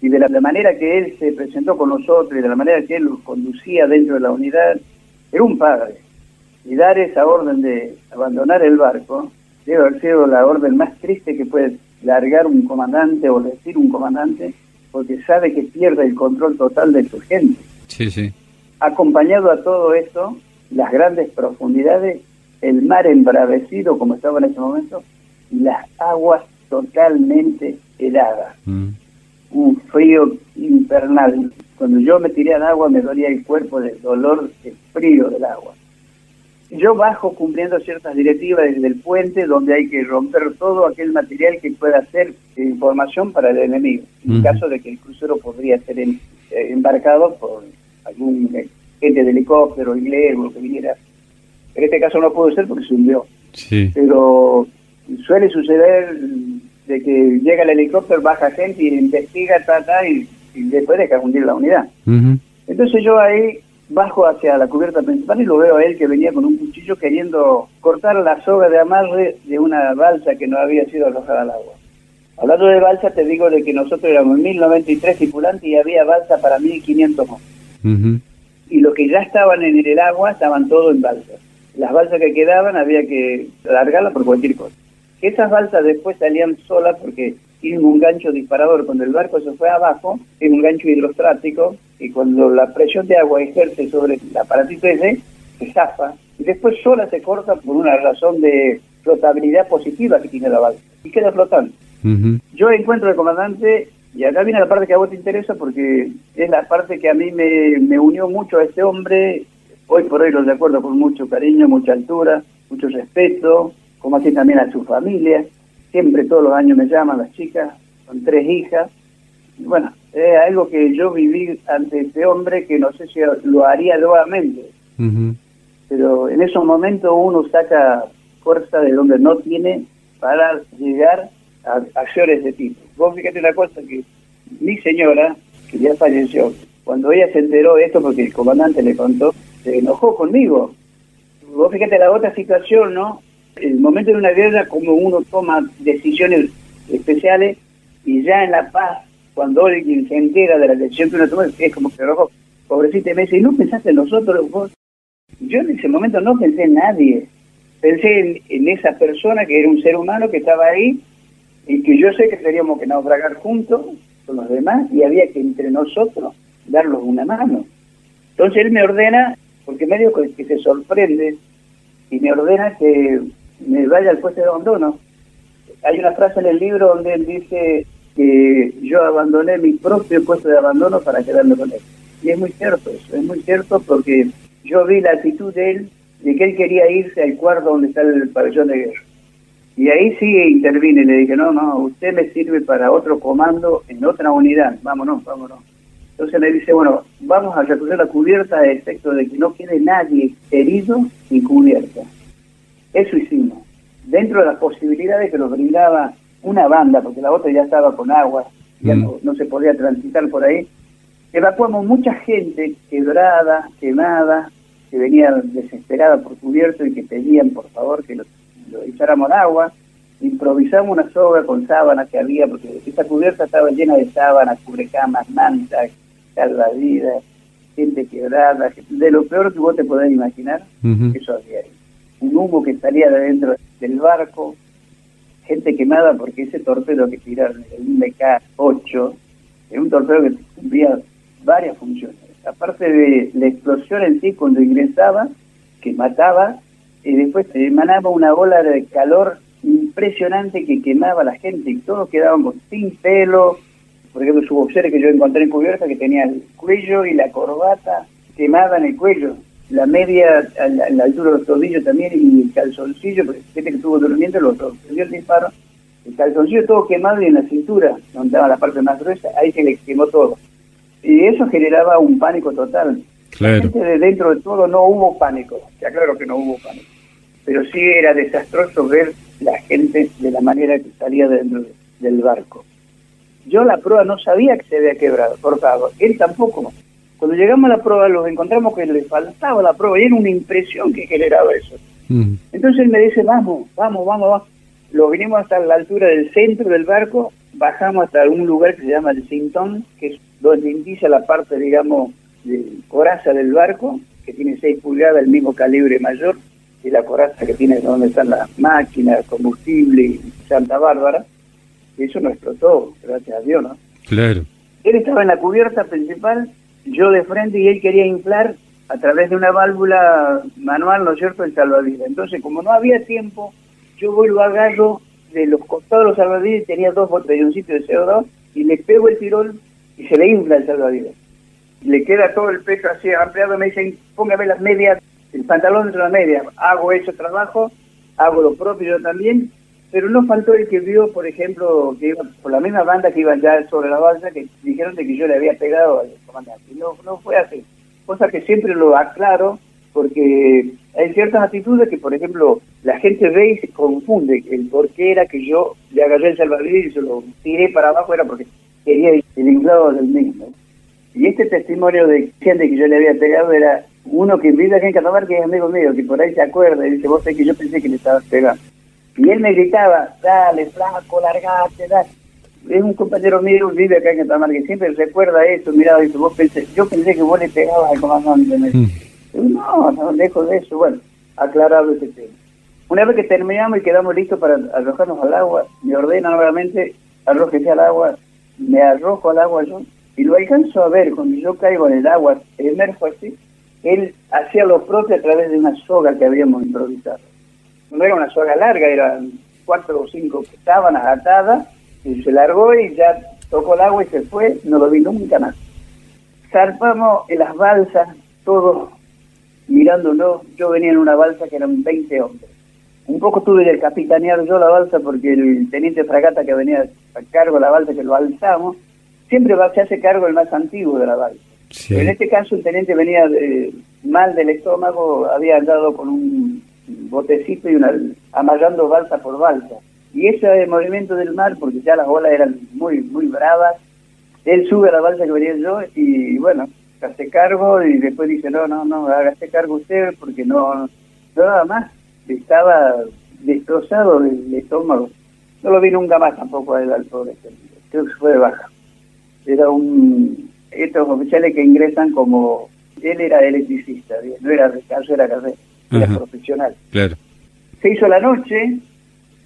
y de la, la, manera que él se presentó con nosotros y de la manera que él los conducía dentro de la unidad, era un padre y dar esa orden de abandonar el barco debe haber sido la orden más triste que puede largar un comandante o decir un comandante, porque sabe que pierde el control total de su gente. Sí, sí. Acompañado a todo esto, las grandes profundidades, el mar embravecido como estaba en ese momento, y las aguas totalmente heladas. Mm. Un frío infernal. Cuando yo me tiré al agua me dolía el cuerpo del dolor del frío del agua. Yo bajo cumpliendo ciertas directivas desde el puente donde hay que romper todo aquel material que pueda ser información para el enemigo, en caso de que el crucero podría ser eh, embarcado por algún gente de helicóptero, inglés o lo que viniera. En este caso no pudo ser porque se hundió. Sí. Pero suele suceder de que llega el helicóptero, baja gente y investiga, ta, y, después deja hundir la unidad. Entonces yo ahí bajo hacia la cubierta principal y lo veo a él que venía con un cuchillo queriendo cortar la soga de amarre de una balsa que no había sido arrojada al agua. Hablando de balsa, te digo de que nosotros éramos 1093 tripulantes y había balsa para 1500 hombres. Y los que ya estaban en el agua estaban todos en balsa. Las balsas que quedaban había que largarlas por cualquier cosa. Esas balsas después salían solas porque tienen un gancho disparador. Cuando el barco se fue abajo, es un gancho hidrostático y cuando la presión de agua ejerce sobre el aparatito ese, se zafa y después sola se corta por una razón de flotabilidad positiva que tiene la balsa y queda flotando. Yo encuentro al comandante y acá viene la parte que a vos te interesa porque es la parte que a mí me, me unió mucho a este hombre. Hoy por hoy lo recuerdo con mucho cariño, mucha altura, mucho respeto, como así también a su familia. Siempre todos los años me llaman las chicas con tres hijas. Bueno, es algo que yo viví ante este hombre que no sé si lo haría nuevamente. Pero en esos momentos uno saca fuerza de donde no tiene para llegar acciones de tipo. Vos fíjate una cosa que mi señora, que ya falleció, cuando ella se enteró de esto, porque el comandante le contó, se enojó conmigo. Vos fíjate la otra situación, ¿no? El momento de una guerra, como uno toma decisiones especiales y ya en la paz, cuando alguien se entera de la decisión que uno toma, es como que rojo, pobrecito, me dice, ¿y no pensaste en nosotros vos? Yo en ese momento no pensé en nadie. Pensé en, en esa persona que era un ser humano que estaba ahí y que yo sé que teníamos que naufragar juntos con los demás y había que entre nosotros darlos una mano. Entonces él me ordena, porque medio que se sorprende, y me ordena que me vaya al puesto de abandono. Hay una frase en el libro donde él dice que yo abandoné mi propio puesto de abandono para quedarme con él. Y es muy cierto eso, es muy cierto porque yo vi la actitud de él, de que él quería irse al cuarto donde está el pabellón de guerra. Y ahí sí intervine, le dije, no, no, usted me sirve para otro comando en otra unidad, vámonos, vámonos. Entonces me dice, bueno, vamos a recoger la cubierta de efecto de que no quede nadie herido ni cubierta. Eso hicimos. Dentro de las posibilidades que nos brindaba una banda, porque la otra ya estaba con agua, ya mm. no, no, se podía transitar por ahí, evacuamos mucha gente quebrada, quemada, que venía desesperada por cubierto y que pedían por favor que lo lo echáramos agua, improvisamos una soga con sábanas que había, porque esa cubierta estaba llena de sábanas, cubrecamas, mantas, salvavidas, gente quebrada, de lo peor que vos te podés imaginar, eso había ahí. Un humo que salía de dentro del barco, gente quemada porque ese torpedo que tiraron, el MK-8, es un torpedo que cumplía varias funciones. Aparte de la explosión en sí, cuando ingresaba, que mataba, y después emanaba una bola de calor impresionante que quemaba a la gente y todos quedábamos sin pelo. Por ejemplo, su boxer que yo encontré en cubierta que tenía el cuello y la corbata quemada en el cuello, la media a la, altura de los tobillos también y el calzoncillo, porque gente que estuvo durmiendo lo sorprendió el disparo. El calzoncillo todo quemado y en la cintura, donde estaba la parte más gruesa, ahí se le quemó todo. Y eso generaba un pánico total. Claro. de dentro de todo no hubo pánico, ya claro que no hubo pánico, pero sí era desastroso ver la gente de la manera que salía dentro del barco. Yo la prueba no sabía que se había quebrado, cortado, él tampoco. Cuando llegamos a la prueba los encontramos que le faltaba la prueba y era una impresión que generaba eso. Mm. Entonces él me dice, vamos, vamos, vamos, vamos. Lo vinimos hasta la altura del centro del barco, bajamos hasta un lugar que se llama el Sintón, que es donde indica la parte, digamos, de coraza del barco, que tiene 6 pulgadas, el mismo calibre mayor, y la coraza que tiene donde están las máquinas, combustible y Santa Bárbara. Y eso no explotó, gracias a Dios, ¿no? Claro. Él estaba en la cubierta principal, yo de frente, y él quería inflar a través de una válvula manual, ¿no es cierto?, el salvavidas. Entonces, como no había tiempo, yo vuelvo a agarro de los costados de los salvavidas, tenía dos botelloncitos de CO2, y le pego el tirón y se le infla el salvavidas le queda todo el peso así ampliado, me dicen, póngame las medias, el pantalón dentro de la media, hago ese trabajo, hago lo propio yo también, pero no faltó el que vio, por ejemplo, que iba por la misma banda que iban ya sobre la balsa, que dijeron de que yo le había pegado al comandante. No, no fue así. Cosa que siempre lo aclaro, porque hay ciertas actitudes que, por ejemplo, la gente ve y se confunde el por qué era que yo le agarré el salvavidas y se lo tiré para abajo, era porque quería el inflado del mismo. Y este testimonio de gente que yo le había pegado era uno que vive aquí en Catamarca, que es amigo mío, que por ahí se acuerda y dice, vos sé que yo pensé que le estabas pegando. Y él me gritaba, dale, flaco, largate, dale. Es un compañero mío, vive acá en Catamarca, que siempre recuerda eso, mirado, dice, vos pensé, yo pensé que vos le pegabas al comandante. Mm. No, no, lejos de eso, bueno, aclarado ese tema. Una vez que terminamos y quedamos listos para arrojarnos al agua, me ordena nuevamente, arrójese al agua, me arrojo al agua yo, y lo alcanzo a ver cuando yo caigo en el agua, emerjo así, él hacía lo propio a través de una soga que habíamos improvisado. No era una soga larga, eran cuatro o cinco sábanas atadas, y se largó y ya tocó el agua y se fue, no lo vi nunca más. Zarpamos en las balsas, todos mirándolo, yo venía en una balsa que eran 20 hombres. un poco tuve que capitanear yo la balsa porque el teniente fragata que venía a cargo de la balsa, que lo alzamos, siempre va, se hace cargo el más antiguo de la balsa. En este caso el teniente venía mal del estómago, había andado con un botecito y una, amarrando balsa por balsa. Y ese movimiento del mar, porque ya las olas eran muy, muy bravas, él sube a la balsa que venía yo y bueno, hace cargo y después dice, no, no, no, hágase cargo usted porque no, no nada más, estaba destrozado el estómago. No lo vi nunca más tampoco a él al pobre, creo que fue de baja. Era un, estos oficiales que ingresan como, él era electricista, no era de caso, era carrera, era profesional. Claro. Se hizo la noche,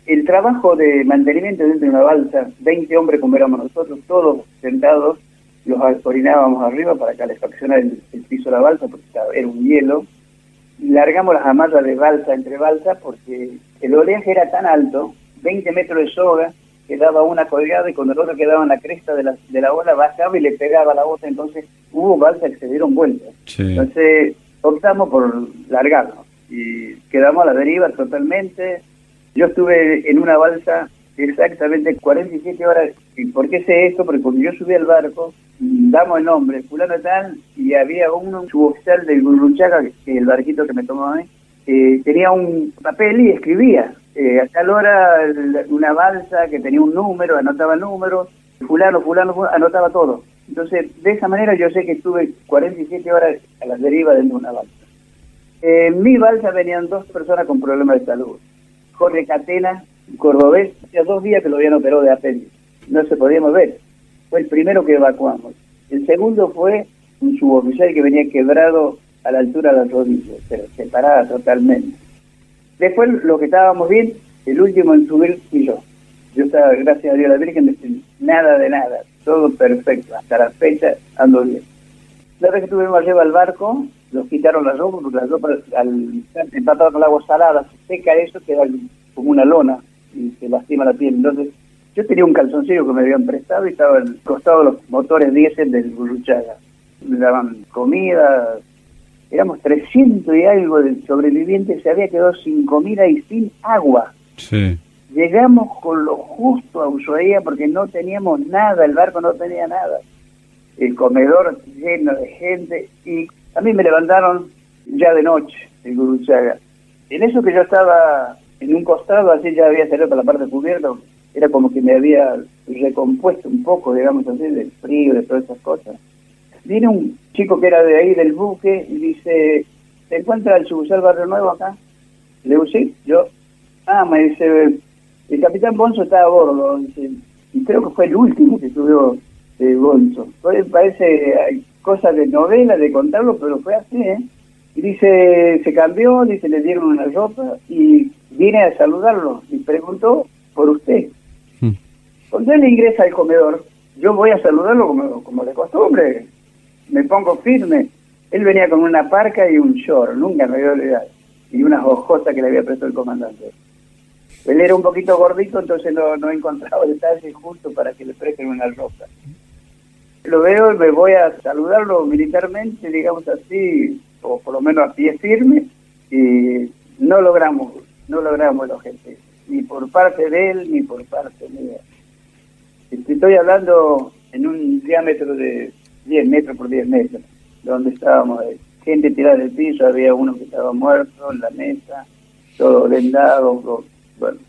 el trabajo de mantenimiento dentro de una balsa, 20 hombres como éramos nosotros, todos sentados, los orinábamos arriba para calefaccionar el, el piso de la balsa, porque era un hielo. Largamos las amarras de balsa entre balsa porque el oleaje era tan alto, 20 metros de soga, que daba una colgada y cuando el otro quedaba en la cresta de la, de la ola bajaba y le pegaba la otra, entonces hubo balsas que se dieron vueltas. Entonces optamos por largarnos y quedamos a la deriva totalmente, yo estuve en una balsa exactamente 47 horas. ¿Y por qué sé esto? Porque cuando yo subí al barco, damos el nombre, fulano tal, y había un suboficial del Gurruchaga, que el barquito que me tomó a mí, eh, tenía un papel y escribía. Eh, a tal hora una balsa que tenía un número, anotaba el número, fulano, fulano, anotaba todo. Entonces, de esa manera yo sé que estuve 47 horas a la deriva dentro de una balsa. En mi balsa venían dos personas con problemas de salud. Jorge Catena, cordobés, hacía dos días que lo habían operado de apéndice. No se podía mover. Fue el primero que evacuamos. El segundo fue un suboficial que venía quebrado a la altura de las rodillas, pero separada totalmente. Después, lo que estábamos bien, el último en subir fui yo. Yo estaba, gracias a Dios, la Virgen, nada de nada, todo perfecto. Hasta la fecha ando bien. La vez que estuvimos arriba al barco, nos quitaron la ropa, porque la ropa al empatar con el agua salada se seca eso, queda como una lona y se lastima la piel. Entonces, yo tenía un calzoncillo que me habían prestado y estaba costado los motores diésel del Burruchaga. Me daban comida, éramos 300 y algo de sobrevivientes, se había quedado sin comida y sin agua. Sí. Llegamos con lo justo a Ushuaia porque no teníamos nada, el barco no tenía nada. El comedor lleno de gente y a mí me levantaron ya de noche en Guruchaga. En eso que yo estaba en un costado, así ya había salido para la parte cubierta, era como que me había recompuesto un poco, digamos así, del frío, de todas esas cosas. Viene un chico que era de ahí del buque y dice, ¿se encuentra el subursal Barrio Nuevo acá? Le digo, sí, yo. Ah, me dice, el capitán Bonzo está a bordo, y creo que fue el último que subió eh, Bonzo. parece, cosas de novela, de contarlo, pero fue así, ¿eh? Y dice, se cambió, dice, le dieron una ropa y vine a saludarlo y preguntó por usted. Hmm. Cuando él ingresa al comedor, yo voy a saludarlo como, como de costumbre, me pongo firme. Él venía con una parca y un short, nunca me voy a olvidar, y unas hojotas que le había prestado el comandante. Él era un poquito gordito, entonces no, no encontraba detalles justo para que le presten una ropa lo veo y me voy a saludarlo militarmente, digamos así, o por lo menos a pie firme, y no logramos, no logramos el objetivo, ni por parte de él, ni por parte mía. Estoy hablando en un diámetro de 10 metros por 10 metros, donde estábamos, eh, gente tirada del piso, había uno que estaba muerto en la mesa, todo vendado, bueno,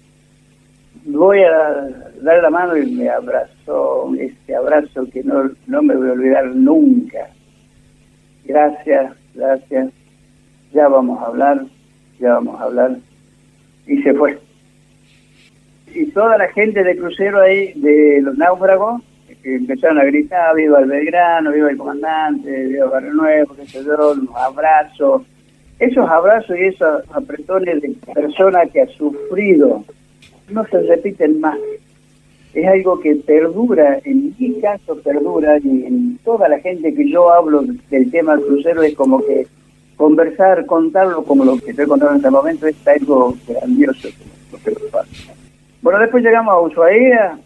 voy a dar la mano y me abrazó, este abrazo que no, no me voy a olvidar nunca. Gracias, gracias. Ya vamos a hablar, ya vamos a hablar. Y se fue. Y toda la gente de crucero ahí, de los náufragos, empezaron a gritar, viva el Belgrano, viva el comandante, viva Barrio Nuevo, que se los abrazos. Esos abrazos y esos apretones de persona que ha sufrido no se repiten más. Es algo que perdura, en mi caso perdura, y en toda la gente que yo hablo del tema del crucero es como que conversar, contarlo como lo que estoy contando en este momento es algo grandioso. Bueno, después llegamos a Ushuaia,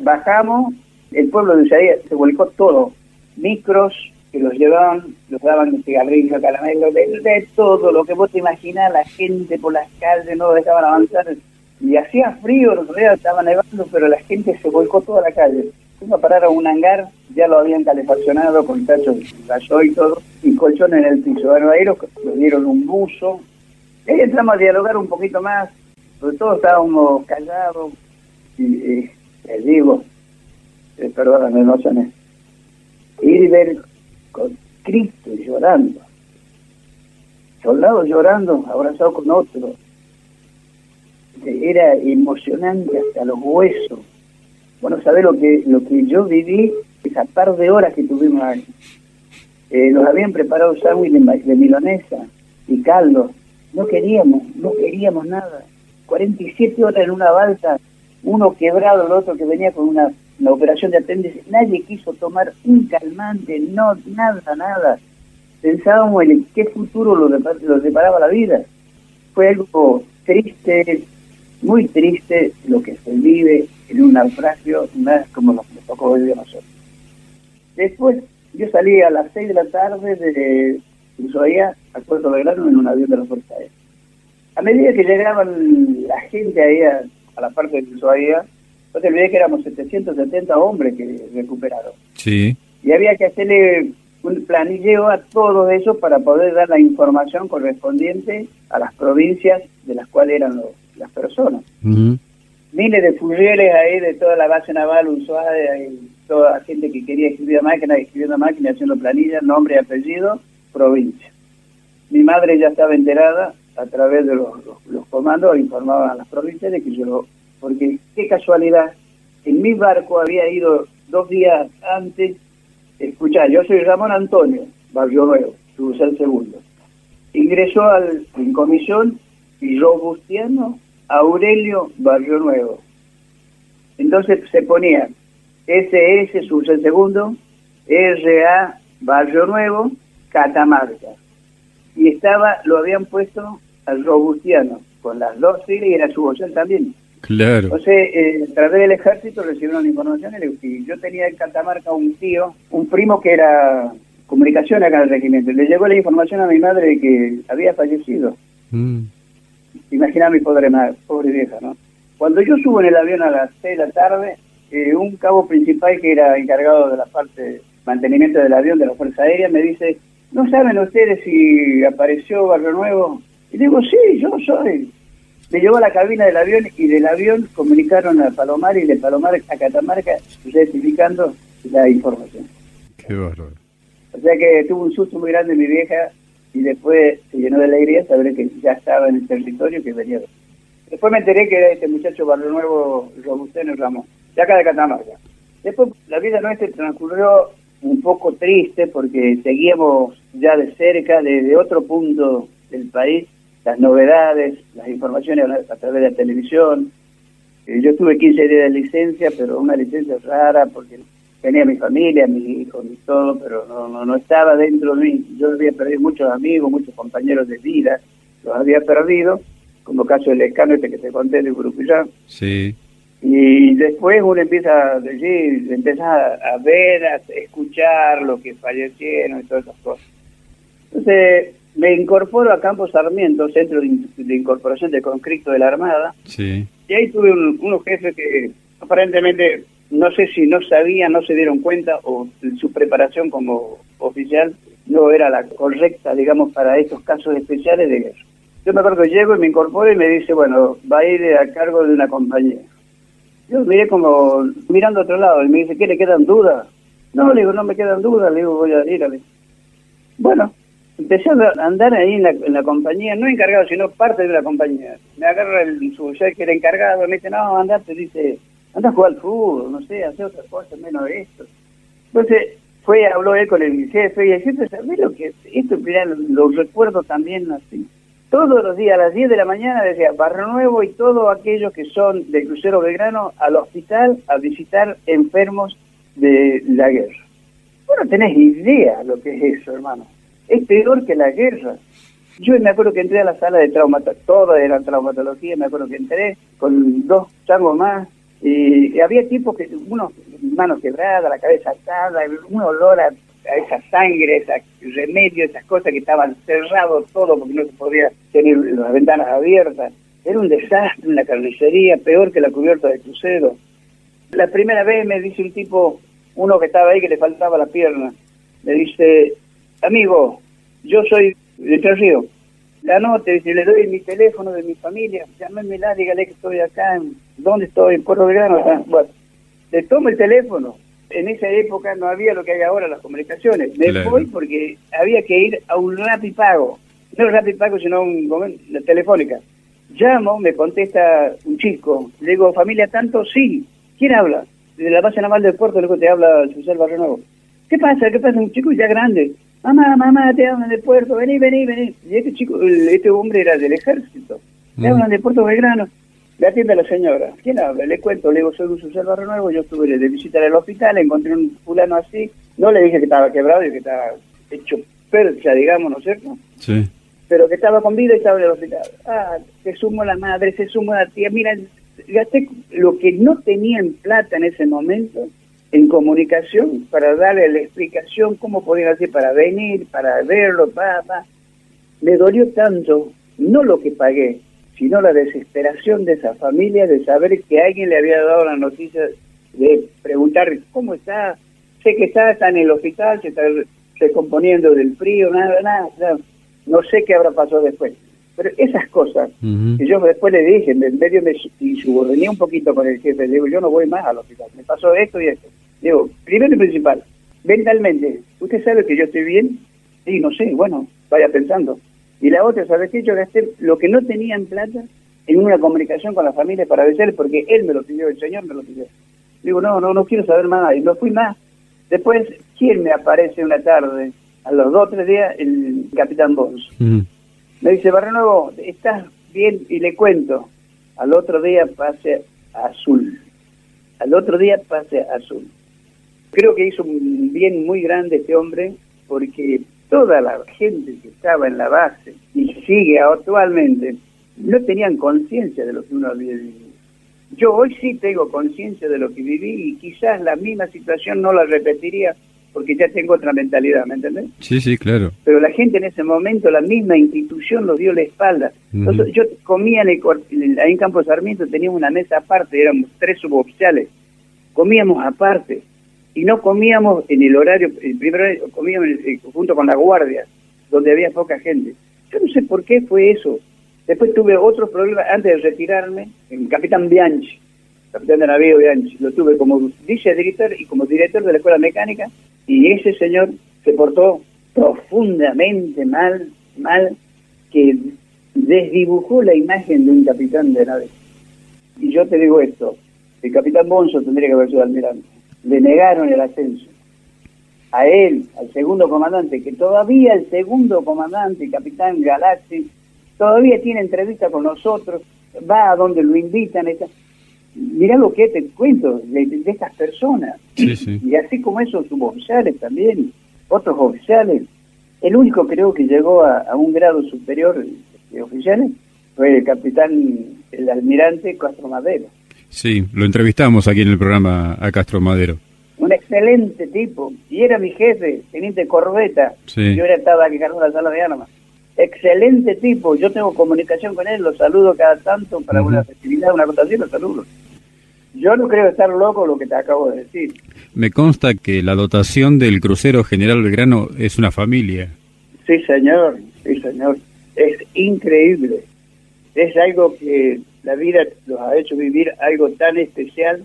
bajamos, el pueblo de Ushuaia se volcó todo, micros, que los llevaban, los daban caramelos, de, de todo lo que vos te imaginas, la gente por las calles no dejaban avanzar. Y hacía frío, los días estaba nevando, pero la gente se volcó toda la calle. Fuimos a parar a un hangar, ya lo habían calefaccionado con tachos de y todo, y colchones en el piso. Bueno, ahí los, dieron un buzo. Y ahí entramos a dialogar un poquito más, sobre todo estábamos callados, y, les digo, eh, perdóname, no son ir y ver con Cristo llorando, soldados llorando, abrazados con otros, era emocionante hasta los huesos. Bueno, ¿sabés lo que, lo que yo viví? Esa par de horas que tuvimos ahí. Eh, nos habían preparado sándwich de, de milonesa y caldo. No queríamos, no queríamos nada. 47 horas en una balsa, uno quebrado, el otro que venía con una, operación de apéndice. Nadie quiso tomar un calmante, no, nada, nada. Pensábamos en qué futuro lo, lo deparaba la vida. Fue algo triste, muy triste lo que se vive en un naufragio, más como que tocó vivir a nosotros. Después, yo salí a las 6 de la tarde de Ushuaia al puerto Belgrano en un avión de la Fuerza Aérea. A medida que llegaban la gente ahí a, la parte de Ushuaia, no te olvidé que éramos 770 hombres que recuperaron. Sí. Y había que hacerle un planilleo a todos ellos para poder dar la información correspondiente a las provincias de las cuales eran los las personas. Miles de fusiles ahí de toda la base naval Ushuaia y toda la gente que quería escribir a máquina, escribiendo a máquina, haciendo planillas, nombre y apellido, provincia. Mi madre ya estaba enterada a través de los, los, comandos, informaban a las provincias de que yo, porque qué casualidad, en mi barco había ido dos días antes, escuchar, yo soy Ramón Antonio, Barrio Nuevo, el segundo. Ingresó al, en comisión y Robustiano Aurelio Barrio Nuevo. Entonces se ponía SS, el segundo, RA Barrio Nuevo, Catamarca. Y estaba, lo habían puesto al Robustiano, con las dos siglas y era su también. Claro. Entonces, eh, través del ejército recibieron la información y yo tenía en Catamarca un tío, un primo que era comunicación acá en el regimiento. Le llegó la información a mi madre de que había fallecido. Mm. Imagina mi pobre, madre, pobre vieja, ¿no? Cuando yo subo en el avión a las 6 de la tarde, eh, un cabo principal que era encargado de la parte de mantenimiento del avión de la Fuerza Aérea me dice, ¿no saben ustedes si apareció Barrio Nuevo? Y digo, sí, yo soy. Me llevó a la cabina del avión y del avión comunicaron a Palomar y de Palomar a Catamarca certificando la información. Qué bárbaro. O sea que tuvo un susto muy grande mi vieja y después se llenó de alegría saber que ya estaba en el territorio que venía. Después me enteré que era este muchacho Barrio Nuevo, Robusteno Ramón, de acá de Catamarca. Después la vida nuestra transcurrió un poco triste porque seguíamos ya de cerca, desde otro punto del país, las novedades, las informaciones a través de la televisión. Eh, yo tuve 15 días de licencia, pero una licencia rara porque tenía mi familia, mis hijos y todo, pero no, no, estaba dentro de mí. Yo había perdido muchos amigos, muchos compañeros de vida, los había perdido, como caso del escano este que te conté de ya. Sí. Y después uno empieza a decir, empieza a, ver, a escuchar lo que fallecieron y todas esas cosas. Entonces me incorporo a Campo Sarmiento, Centro de, Incorporación de Conscripto de la Armada. Sí. Y ahí tuve unos jefes que aparentemente no sé si no sabían, no se dieron cuenta o su preparación como oficial no era la correcta, digamos, para estos casos especiales de guerra. Yo me acuerdo que llego y me incorporo y me dice, bueno, va a ir a cargo de una compañía. Yo miré como mirando a otro lado y me dice, ¿qué le quedan dudas? No, le digo, no me quedan dudas, le digo, voy a ir a ver. Bueno, empecé a andar ahí en la, en la compañía, no encargado, sino parte de la compañía. Me agarra el su que era encargado, me dice, no, andate, dice, anda a jugar al fútbol, no sé, hacer otra cosa menos esto. Entonces fue, habló él con el jefe y el jefe, ¿sabes lo que Esto, mira, lo, recuerdo también así. Todos los días a las 10 de la mañana decía Barrio Nuevo y todos aquellos que son del crucero Belgrano al hospital a visitar enfermos de la guerra. Vos no tenés idea lo que es eso, hermano. Es peor que la guerra. Yo me acuerdo que entré a la sala de traumatología, todas eran traumatología, me acuerdo que entré con dos changos más y había tipos que, unos manos quebradas, la cabeza atada, un olor a esa sangre, ese remedio, esas cosas que estaban cerrados todo porque no se podía tener las ventanas abiertas. Era un desastre, una carnicería, peor que la cubierta de crucero. La primera vez me dice un tipo, uno que estaba ahí que le faltaba la pierna, me dice, amigo, yo soy de Tres Ríos, la nota, dice, le doy mi teléfono de mi familia, llámemela, dígale que estoy acá, en, ¿dónde estoy? En Puerto Belgrano. Bueno, le tomo el teléfono, en esa época no había lo que hay ahora, las comunicaciones. Me voy porque había que ir a un Rapipago. No Rapipago, sino un, una telefónica. Llamo, me contesta un chico. Le digo, ¿familia tanto? Sí. ¿Quién habla? De la base naval del puerto, luego te habla José Barrio Nuevo. ¿Qué pasa? ¿Qué pasa? Un chico ya grande. Mamá, mamá, te hablan del puerto. Vení, vení, vení. Y este chico, este hombre era del ejército. Te mm. hablan del puerto Belgrano. Le atiende a la señora. ¿Quién habla? Le cuento, le digo, soy Lucio Salva Renuevo, yo estuve de visita en el hospital, encontré un fulano así. No le dije que estaba quebrado y que estaba hecho percha, digamos, ¿no es cierto? Sí. Pero que estaba con vida y estaba en el hospital. Ah, se sumó la madre, se sumó la tía. Mira, gasté lo que no tenía en plata en ese momento en comunicación para darle la explicación cómo podían hacer para venir, para verlo, papá. Me dolió tanto, no lo que pagué, sino la desesperación de esa familia de saber que alguien le había dado la noticia de preguntar cómo está, sé que está, está en el hospital, se está recomponiendo del frío, nada, nada, no sé qué habrá pasado después. Pero esas cosas, que yo después le dije, en medio me subordiné un poquito con el jefe, le digo, yo no voy más al hospital, me pasó esto y esto. Digo, primero y principal, mentalmente, ¿usted sabe que yo estoy bien? Sí, no sé, bueno, vaya pensando. Y la otra, ¿sabes qué? Yo gasté lo que no tenía en plata en una comunicación con la familia para decirle, porque él me lo pidió, el señor me lo pidió. Digo, no, no, no quiero saber más. Y no fui más. Después, ¿quién me aparece una tarde? A los dos o tres días, el capitán Bones. Me dice, Barrio Nuevo, ¿estás bien? Y le cuento. Al otro día pase azul. Al otro día pase azul. Creo que hizo un bien muy grande este hombre porque toda la gente que estaba en la base y sigue actualmente no tenían conciencia de lo que uno había vivido. Yo hoy sí tengo conciencia de lo que viví y quizás la misma situación no la repetiría porque ya tengo otra mentalidad, ¿me entendés? Sí, sí, claro. Pero la gente en ese momento, la misma institución nos dio la espalda. yo comía en el, ahí en Campo Sarmiento, teníamos una mesa aparte, éramos tres suboficiales, comíamos aparte y no comíamos en el horario, el primero comíamos junto con la guardia, donde había poca gente. Yo no sé por qué fue eso. Después tuve otros problemas antes de retirarme, el capitán Bianchi, capitán de navío Bianchi, lo tuve como director y como director de la escuela mecánica, y ese señor se portó profundamente mal, mal, que desdibujó la imagen de un capitán de nave. Y yo te digo esto, el capitán Bonzo tendría que haber sido almirante le negaron el ascenso. A él, al segundo comandante, que todavía el segundo comandante, capitán Galaxy, todavía tiene entrevista con nosotros, va a donde lo invitan. Esta... Mirá lo que te cuento de, estas personas. Y así como esos suboficiales también, otros oficiales. El único creo que llegó a, un grado superior de oficiales fue el capitán, el almirante Castro Madero. Sí, lo entrevistamos aquí en el programa a Castro Madero. Un excelente tipo. Y era mi jefe, teniente Corbeta. Sí. Yo era estaba aquí cargo la sala de armas. Excelente tipo. Yo tengo comunicación con él, lo saludo cada tanto para una festividad, una acotación, lo saludo. Yo no creo estar loco lo que te acabo de decir. Me consta que la dotación del crucero General Belgrano es una familia. Sí, señor. Sí, señor. Es increíble. Es algo que la vida los ha hecho vivir algo tan especial,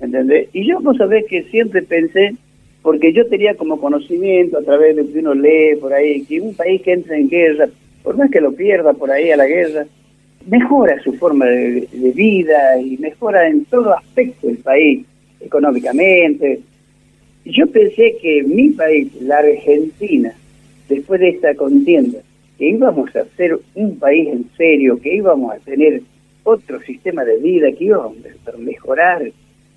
¿entendés? Y yo, vos sabés que siempre pensé, porque yo tenía como conocimiento a través de lo que uno lee por ahí, que un país que entra en guerra, por más que lo pierda por ahí a la guerra, mejora su forma de, vida y mejora en todo aspecto el país, económicamente. Yo pensé que mi país, la Argentina, después de esta contienda, que íbamos a ser un país en serio, que íbamos a tener otro sistema de vida, que íbamos a mejorar,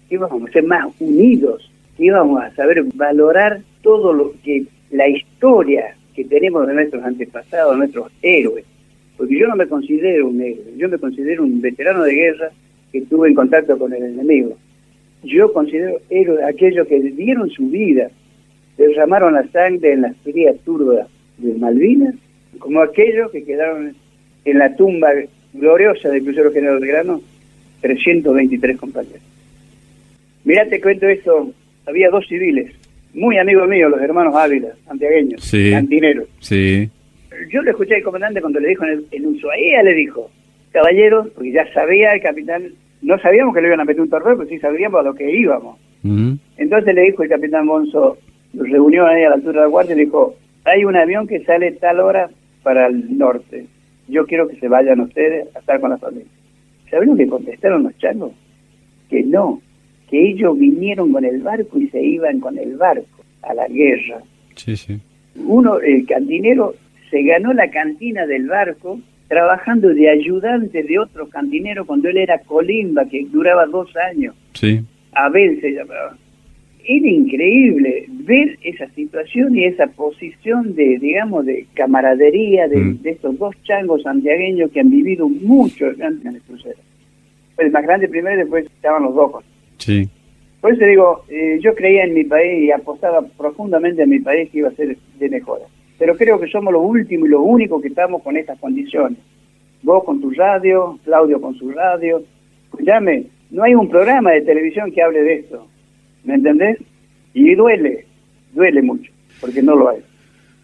que íbamos a ser más unidos, que íbamos a saber valorar todo lo que la historia que tenemos de nuestros antepasados, de nuestros héroes. Porque yo no me considero un héroe, yo me considero un veterano de guerra que estuvo en contacto con el enemigo. Yo considero héroe aquellos que dieron su vida derramaron la sangre en las frías turbas de Malvinas, como aquellos que quedaron en la tumba gloriosa del crucero general Grano, 323 compañeros. Mirá, te cuento esto, había dos civiles, muy amigos míos, los hermanos Ávila, santiagueños, Sí. cantineros. Sí. Yo le escuché al comandante cuando le dijo en, el, en Ushuaia, le dijo, caballero, porque ya sabía el capitán, no sabíamos que le iban a meter un torpedo, pero sí sabíamos a lo que íbamos. Entonces le dijo el capitán Bonzo, los reunió ahí a la altura de la guardia y le dijo, hay un avión que sale tal hora para el norte. Yo quiero que se vayan ustedes a estar con la familia. ¿Saben lo que contestaron los changos? Que no, que ellos vinieron con el barco y se iban con el barco a la guerra. Sí, sí. Uno, el cantinero, se ganó la cantina del barco trabajando de ayudante de otro cantinero cuando él era colimba, que duraba dos años. Sí. Abel se llamaba. Era increíble ver esa situación y esa posición de, digamos, de camaradería de, Mm. de estos dos changos santiagueños que han vivido mucho en el crucero. El más grande primero y después estaban los dos. Sí. Por eso digo, eh, yo creía en mi país y apostaba profundamente en mi país que iba a ser de mejora. Pero creo que somos los últimos y los únicos que estamos con estas condiciones. Vos con tu radio, Claudio con su radio. Escuchame, no hay un programa de televisión que hable de esto. ¿Me entendés? Y duele, duele mucho, porque no lo hay.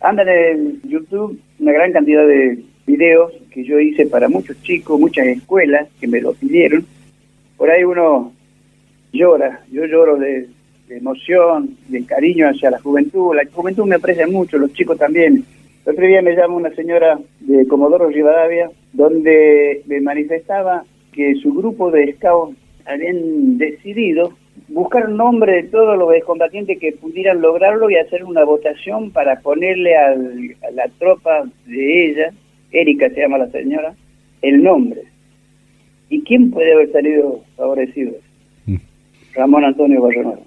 Andan en YouTube una gran cantidad de videos que yo hice para muchos chicos, muchas escuelas que me lo pidieron. Por ahí uno llora, yo lloro de, emoción, de cariño hacia la juventud. La juventud me aprecia mucho, los chicos también. El otro día me llama una señora de Comodoro Rivadavia, donde me manifestaba que su grupo de scouts habían decidido buscar un nombre de todos los excombatientes que pudieran lograrlo y hacer una votación para ponerle al- a la tropa de ella, Erika se llama la señora, el nombre. ¿Y quién puede haber salido favorecido? Mm. Ramón Antonio Barrenora.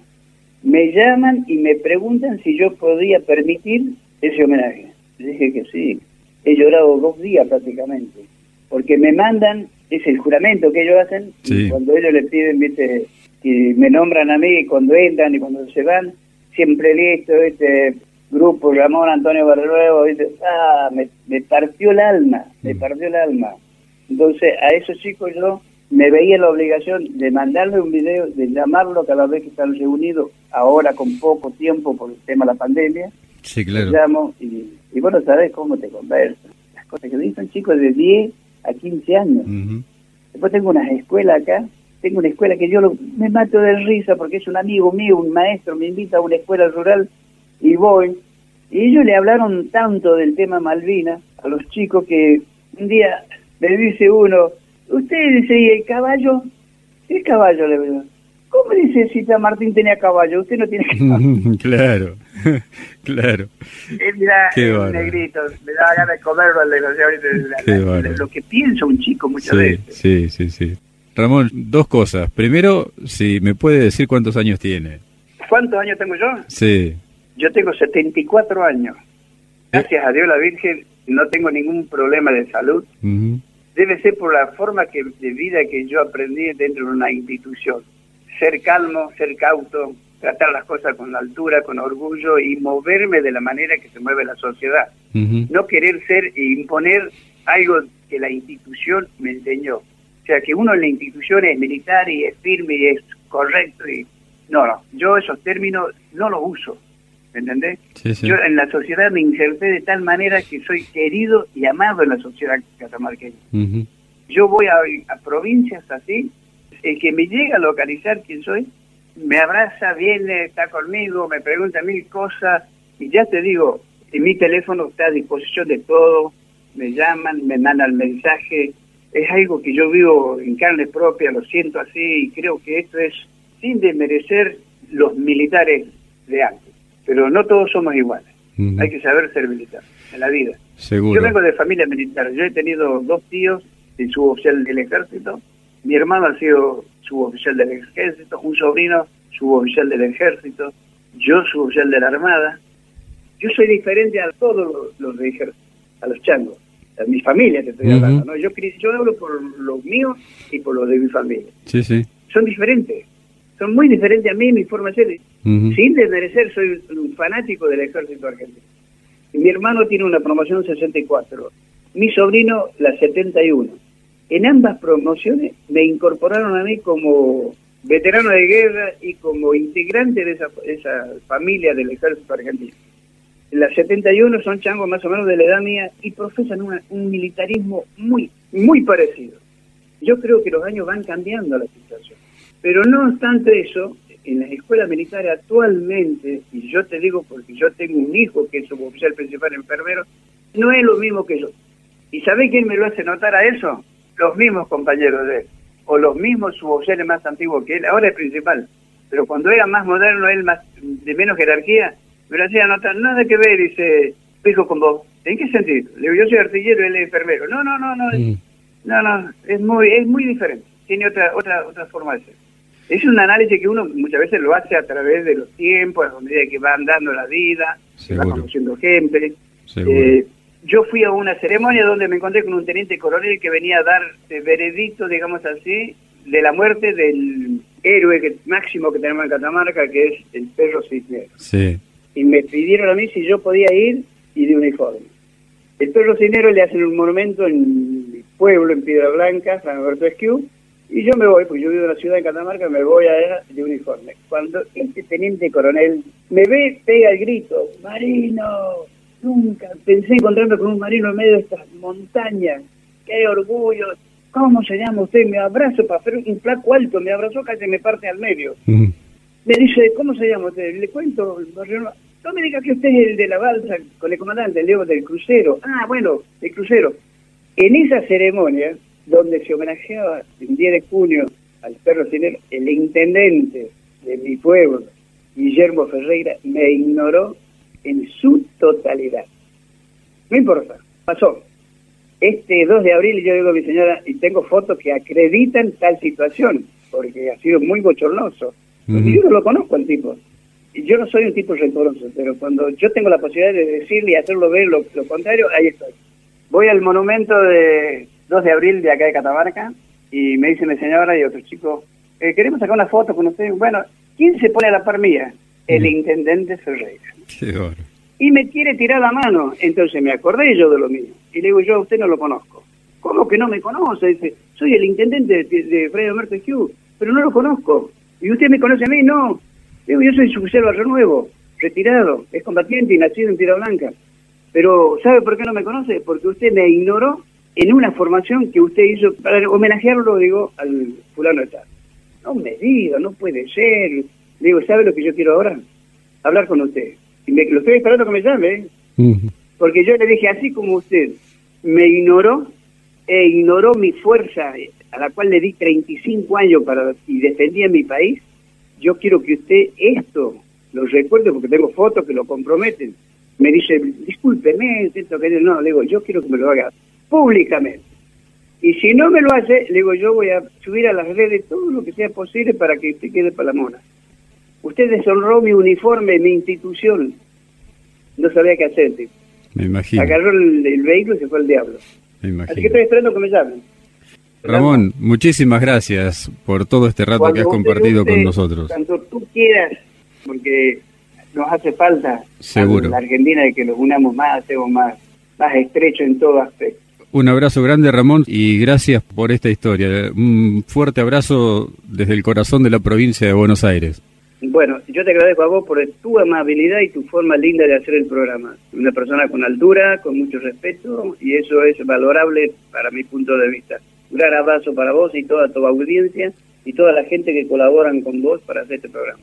Me llaman y me preguntan si yo podía permitir ese homenaje. Le dije que sí. He llorado dos días prácticamente. Porque me mandan, es el juramento que ellos hacen, Sí. y cuando ellos le piden, viste, que me nombran a mí cuando entran y cuando se van, siempre listo, este grupo Ramón Antonio ¿viste? ah, me, me partió el alma, me Mm. partió el alma. Entonces a esos chicos yo me veía la obligación de mandarle un video, de llamarlo cada vez que están reunidos, ahora con poco tiempo por el tema de la pandemia, Sí, claro. llamo y, y bueno, sabes cómo te conversan. Las cosas que dicen chicos de 10 a 15 años. Después tengo unas escuelas acá, tengo una escuela que yo lo- me mato de risa porque es un amigo mío, un maestro, me invita a una escuela rural y voy. Y ellos le hablaron tanto del tema Malvinas a los chicos que un día me dice uno, usted dice, ¿y el caballo? ¿El caballo? Le digo, ¿cómo dice si Martín tenía caballo? Usted no tiene caballo. claro. claro. Eh, mira, Qué es negrito, me da ganas de comerlo al Qué. Lo que piensa un chico muchas Sí, veces. sí, sí, sí. Ramón, dos cosas. Primero, si me puede decir cuántos años tiene. ¿Cuántos años tengo yo? Sí. Yo tengo 74 años. Gracias a Dios la Virgen no tengo ningún problema de salud. Debe ser por la forma que, de vida que yo aprendí dentro de una institución. Ser calmo, ser cauto, tratar las cosas con altura, con orgullo y moverme de la manera que se mueve la sociedad. No querer ser e imponer algo que la institución me enseñó. O sea, que uno en la institución es militar y es firme y es correcto. y No, no, yo esos términos no los uso. ¿Me entendés? Sí, sí. Yo en la sociedad me inserté de tal manera que soy querido y amado en la sociedad catamarqueña. Ujú. Yo voy a, a provincias así, el que me llega a localizar quién soy, me abraza, viene, está conmigo, me pregunta mil cosas y ya te digo, mi teléfono está a disposición de todo, me llaman, me mandan mensaje, es algo que yo vivo en carne propia, lo siento así y creo que esto es sin desmerecer los militares de antes, pero no todos somos iguales, hay que saber ser militar en la vida. Seguro. Yo vengo de familia militar. Yo he tenido dos tíos de suboficial del ejército. Mi hermano ha sido suboficial del ejército. Un sobrino suboficial del ejército. Yo suboficial de la armada. Yo soy diferente a todos los, los de ejército, a los changos. Mi familia te estoy hablando. ¿no? Yo, cre- yo hablo por los míos y por los de mi familia. Sí, sí. Son diferentes. son muy diferentes a mí, mi forma de ser. Sin desmerecer, soy un fanático del ejército argentino. Mi hermano tiene una promoción 64, mi sobrino la 71. En ambas promociones me incorporaron a mí como veterano de guerra y como integrante de esa, esa familia del ejército argentino. Las 71 son changos más o menos de la edad mía y profesan un militarismo muy, muy parecido. Yo creo que los años van cambiando la situación. Pero no obstante eso, en las escuelas militares actualmente, y yo te digo porque yo tengo un hijo que es suboficial principal enfermero, no es lo mismo que yo. ¿Y sabe quién me lo hace notar a eso? Los mismos compañeros de él, o los mismos suboficiales más antiguos que él, ahora es principal. Pero cuando era más moderno, él más de menos jerarquía, lo hacía notar, nada que ver, dice, fijo con vos. ¿En qué sentido? Le digo, yo soy artillero, él es enfermero. No, no, no, no, mm. no, no, es muy, es muy diferente. Tiene otra, otra, otra forma de ser. Es un análisis que uno muchas veces lo hace a través de los tiempos, a medida que va andando la vida, se va conociendo gente. Eh, yo fui a una ceremonia donde me encontré con un teniente coronel que venía a dar veredicto, digamos así, de la muerte del héroe que, máximo que tenemos en Catamarca, que es el perro cisnero. Sí y me pidieron a mí si yo podía ir y de uniforme. El perro cinero le hacen un monumento en mi pueblo, en Piedra Blanca, San Alberto Esquiú, y yo me voy, porque yo vivo en la ciudad de Catamarca, me voy a de uniforme. Cuando este teniente coronel me ve, pega el grito, Marino, nunca pensé encontrarme con un marino en medio de estas montañas, qué orgullo, ¿cómo se llama usted? Me abrazo para hacer un flaco alto, me abrazó casi me parte al medio. Me dice, ¿cómo se llama usted? Le cuento, no me diga que usted es el de la balsa con el comandante, el del crucero. Ah, bueno, el crucero. En esa ceremonia, donde se homenajeaba el 10 de junio al perro cinero, el intendente de mi pueblo, Guillermo Ferreira, me ignoró en su totalidad. No importa, pasó. Este 2 de abril yo digo a mi señora, y tengo fotos que acreditan tal situación, porque ha sido muy bochornoso. Yo no lo conozco al tipo yo no soy un tipo rencoroso, pero cuando yo tengo la posibilidad de decirle y hacerlo ver lo, contrario, ahí estoy. Voy al monumento de 2 de abril de acá de Catamarca y me dice mi señora y otro chico, eh, queremos sacar una foto con usted. Bueno, ¿quién se pone a la par mía? El intendente Ferreira. y me quiere tirar la mano. Entonces me acordé yo de lo mío. Y le digo, yo a usted no lo conozco. ¿Cómo que no me conoce? Dice, soy el intendente de, de Fredo Hugh, pero no lo conozco. ¿Y usted me conoce a mí? No. Digo, yo soy suboficial Barrio Nuevo, retirado, es combatiente y nacido en Tierra Blanca. Pero, ¿sabe por qué no me conoce? Porque usted me ignoró en una formación que usted hizo para homenajearlo, digo, al fulano de tal. No me diga, no puede ser. Digo, ¿sabe lo que yo quiero ahora? Hablar con usted. Y me, lo estoy esperando que me llame. ¿eh? Porque yo le dije, así como usted me ignoró e ignoró mi fuerza, a la cual le di 35 años para y defendía mi país, yo quiero que usted esto lo recuerde porque tengo fotos que lo comprometen. Me dice, discúlpeme, que no, le digo, yo quiero que me lo haga públicamente. Y si no me lo hace, le digo, yo voy a subir a las redes todo lo que sea posible para que usted quede para la mona. Usted deshonró mi uniforme, mi institución. No sabía qué hacer. Me imagino. Agarró el, vehículo y se fue al diablo. Me imagino. Así que estoy esperando que me llamen. Ramón, muchísimas gracias por todo este rato que has compartido con nosotros. Cuando tú quieras, porque nos hace falta Seguro. la Argentina de que nos unamos más, hacemos más, más estrecho en todo aspecto. Un abrazo grande, Ramón, y gracias por esta historia. Un fuerte abrazo desde el corazón de la provincia de Buenos Aires. Bueno, yo te agradezco a vos por tu amabilidad y tu forma linda de hacer el programa. Una persona con altura, con mucho respeto, y eso es valorable para mi punto de vista. Un gran abrazo para vos y toda tu audiencia y toda la gente que colaboran con vos para hacer este programa.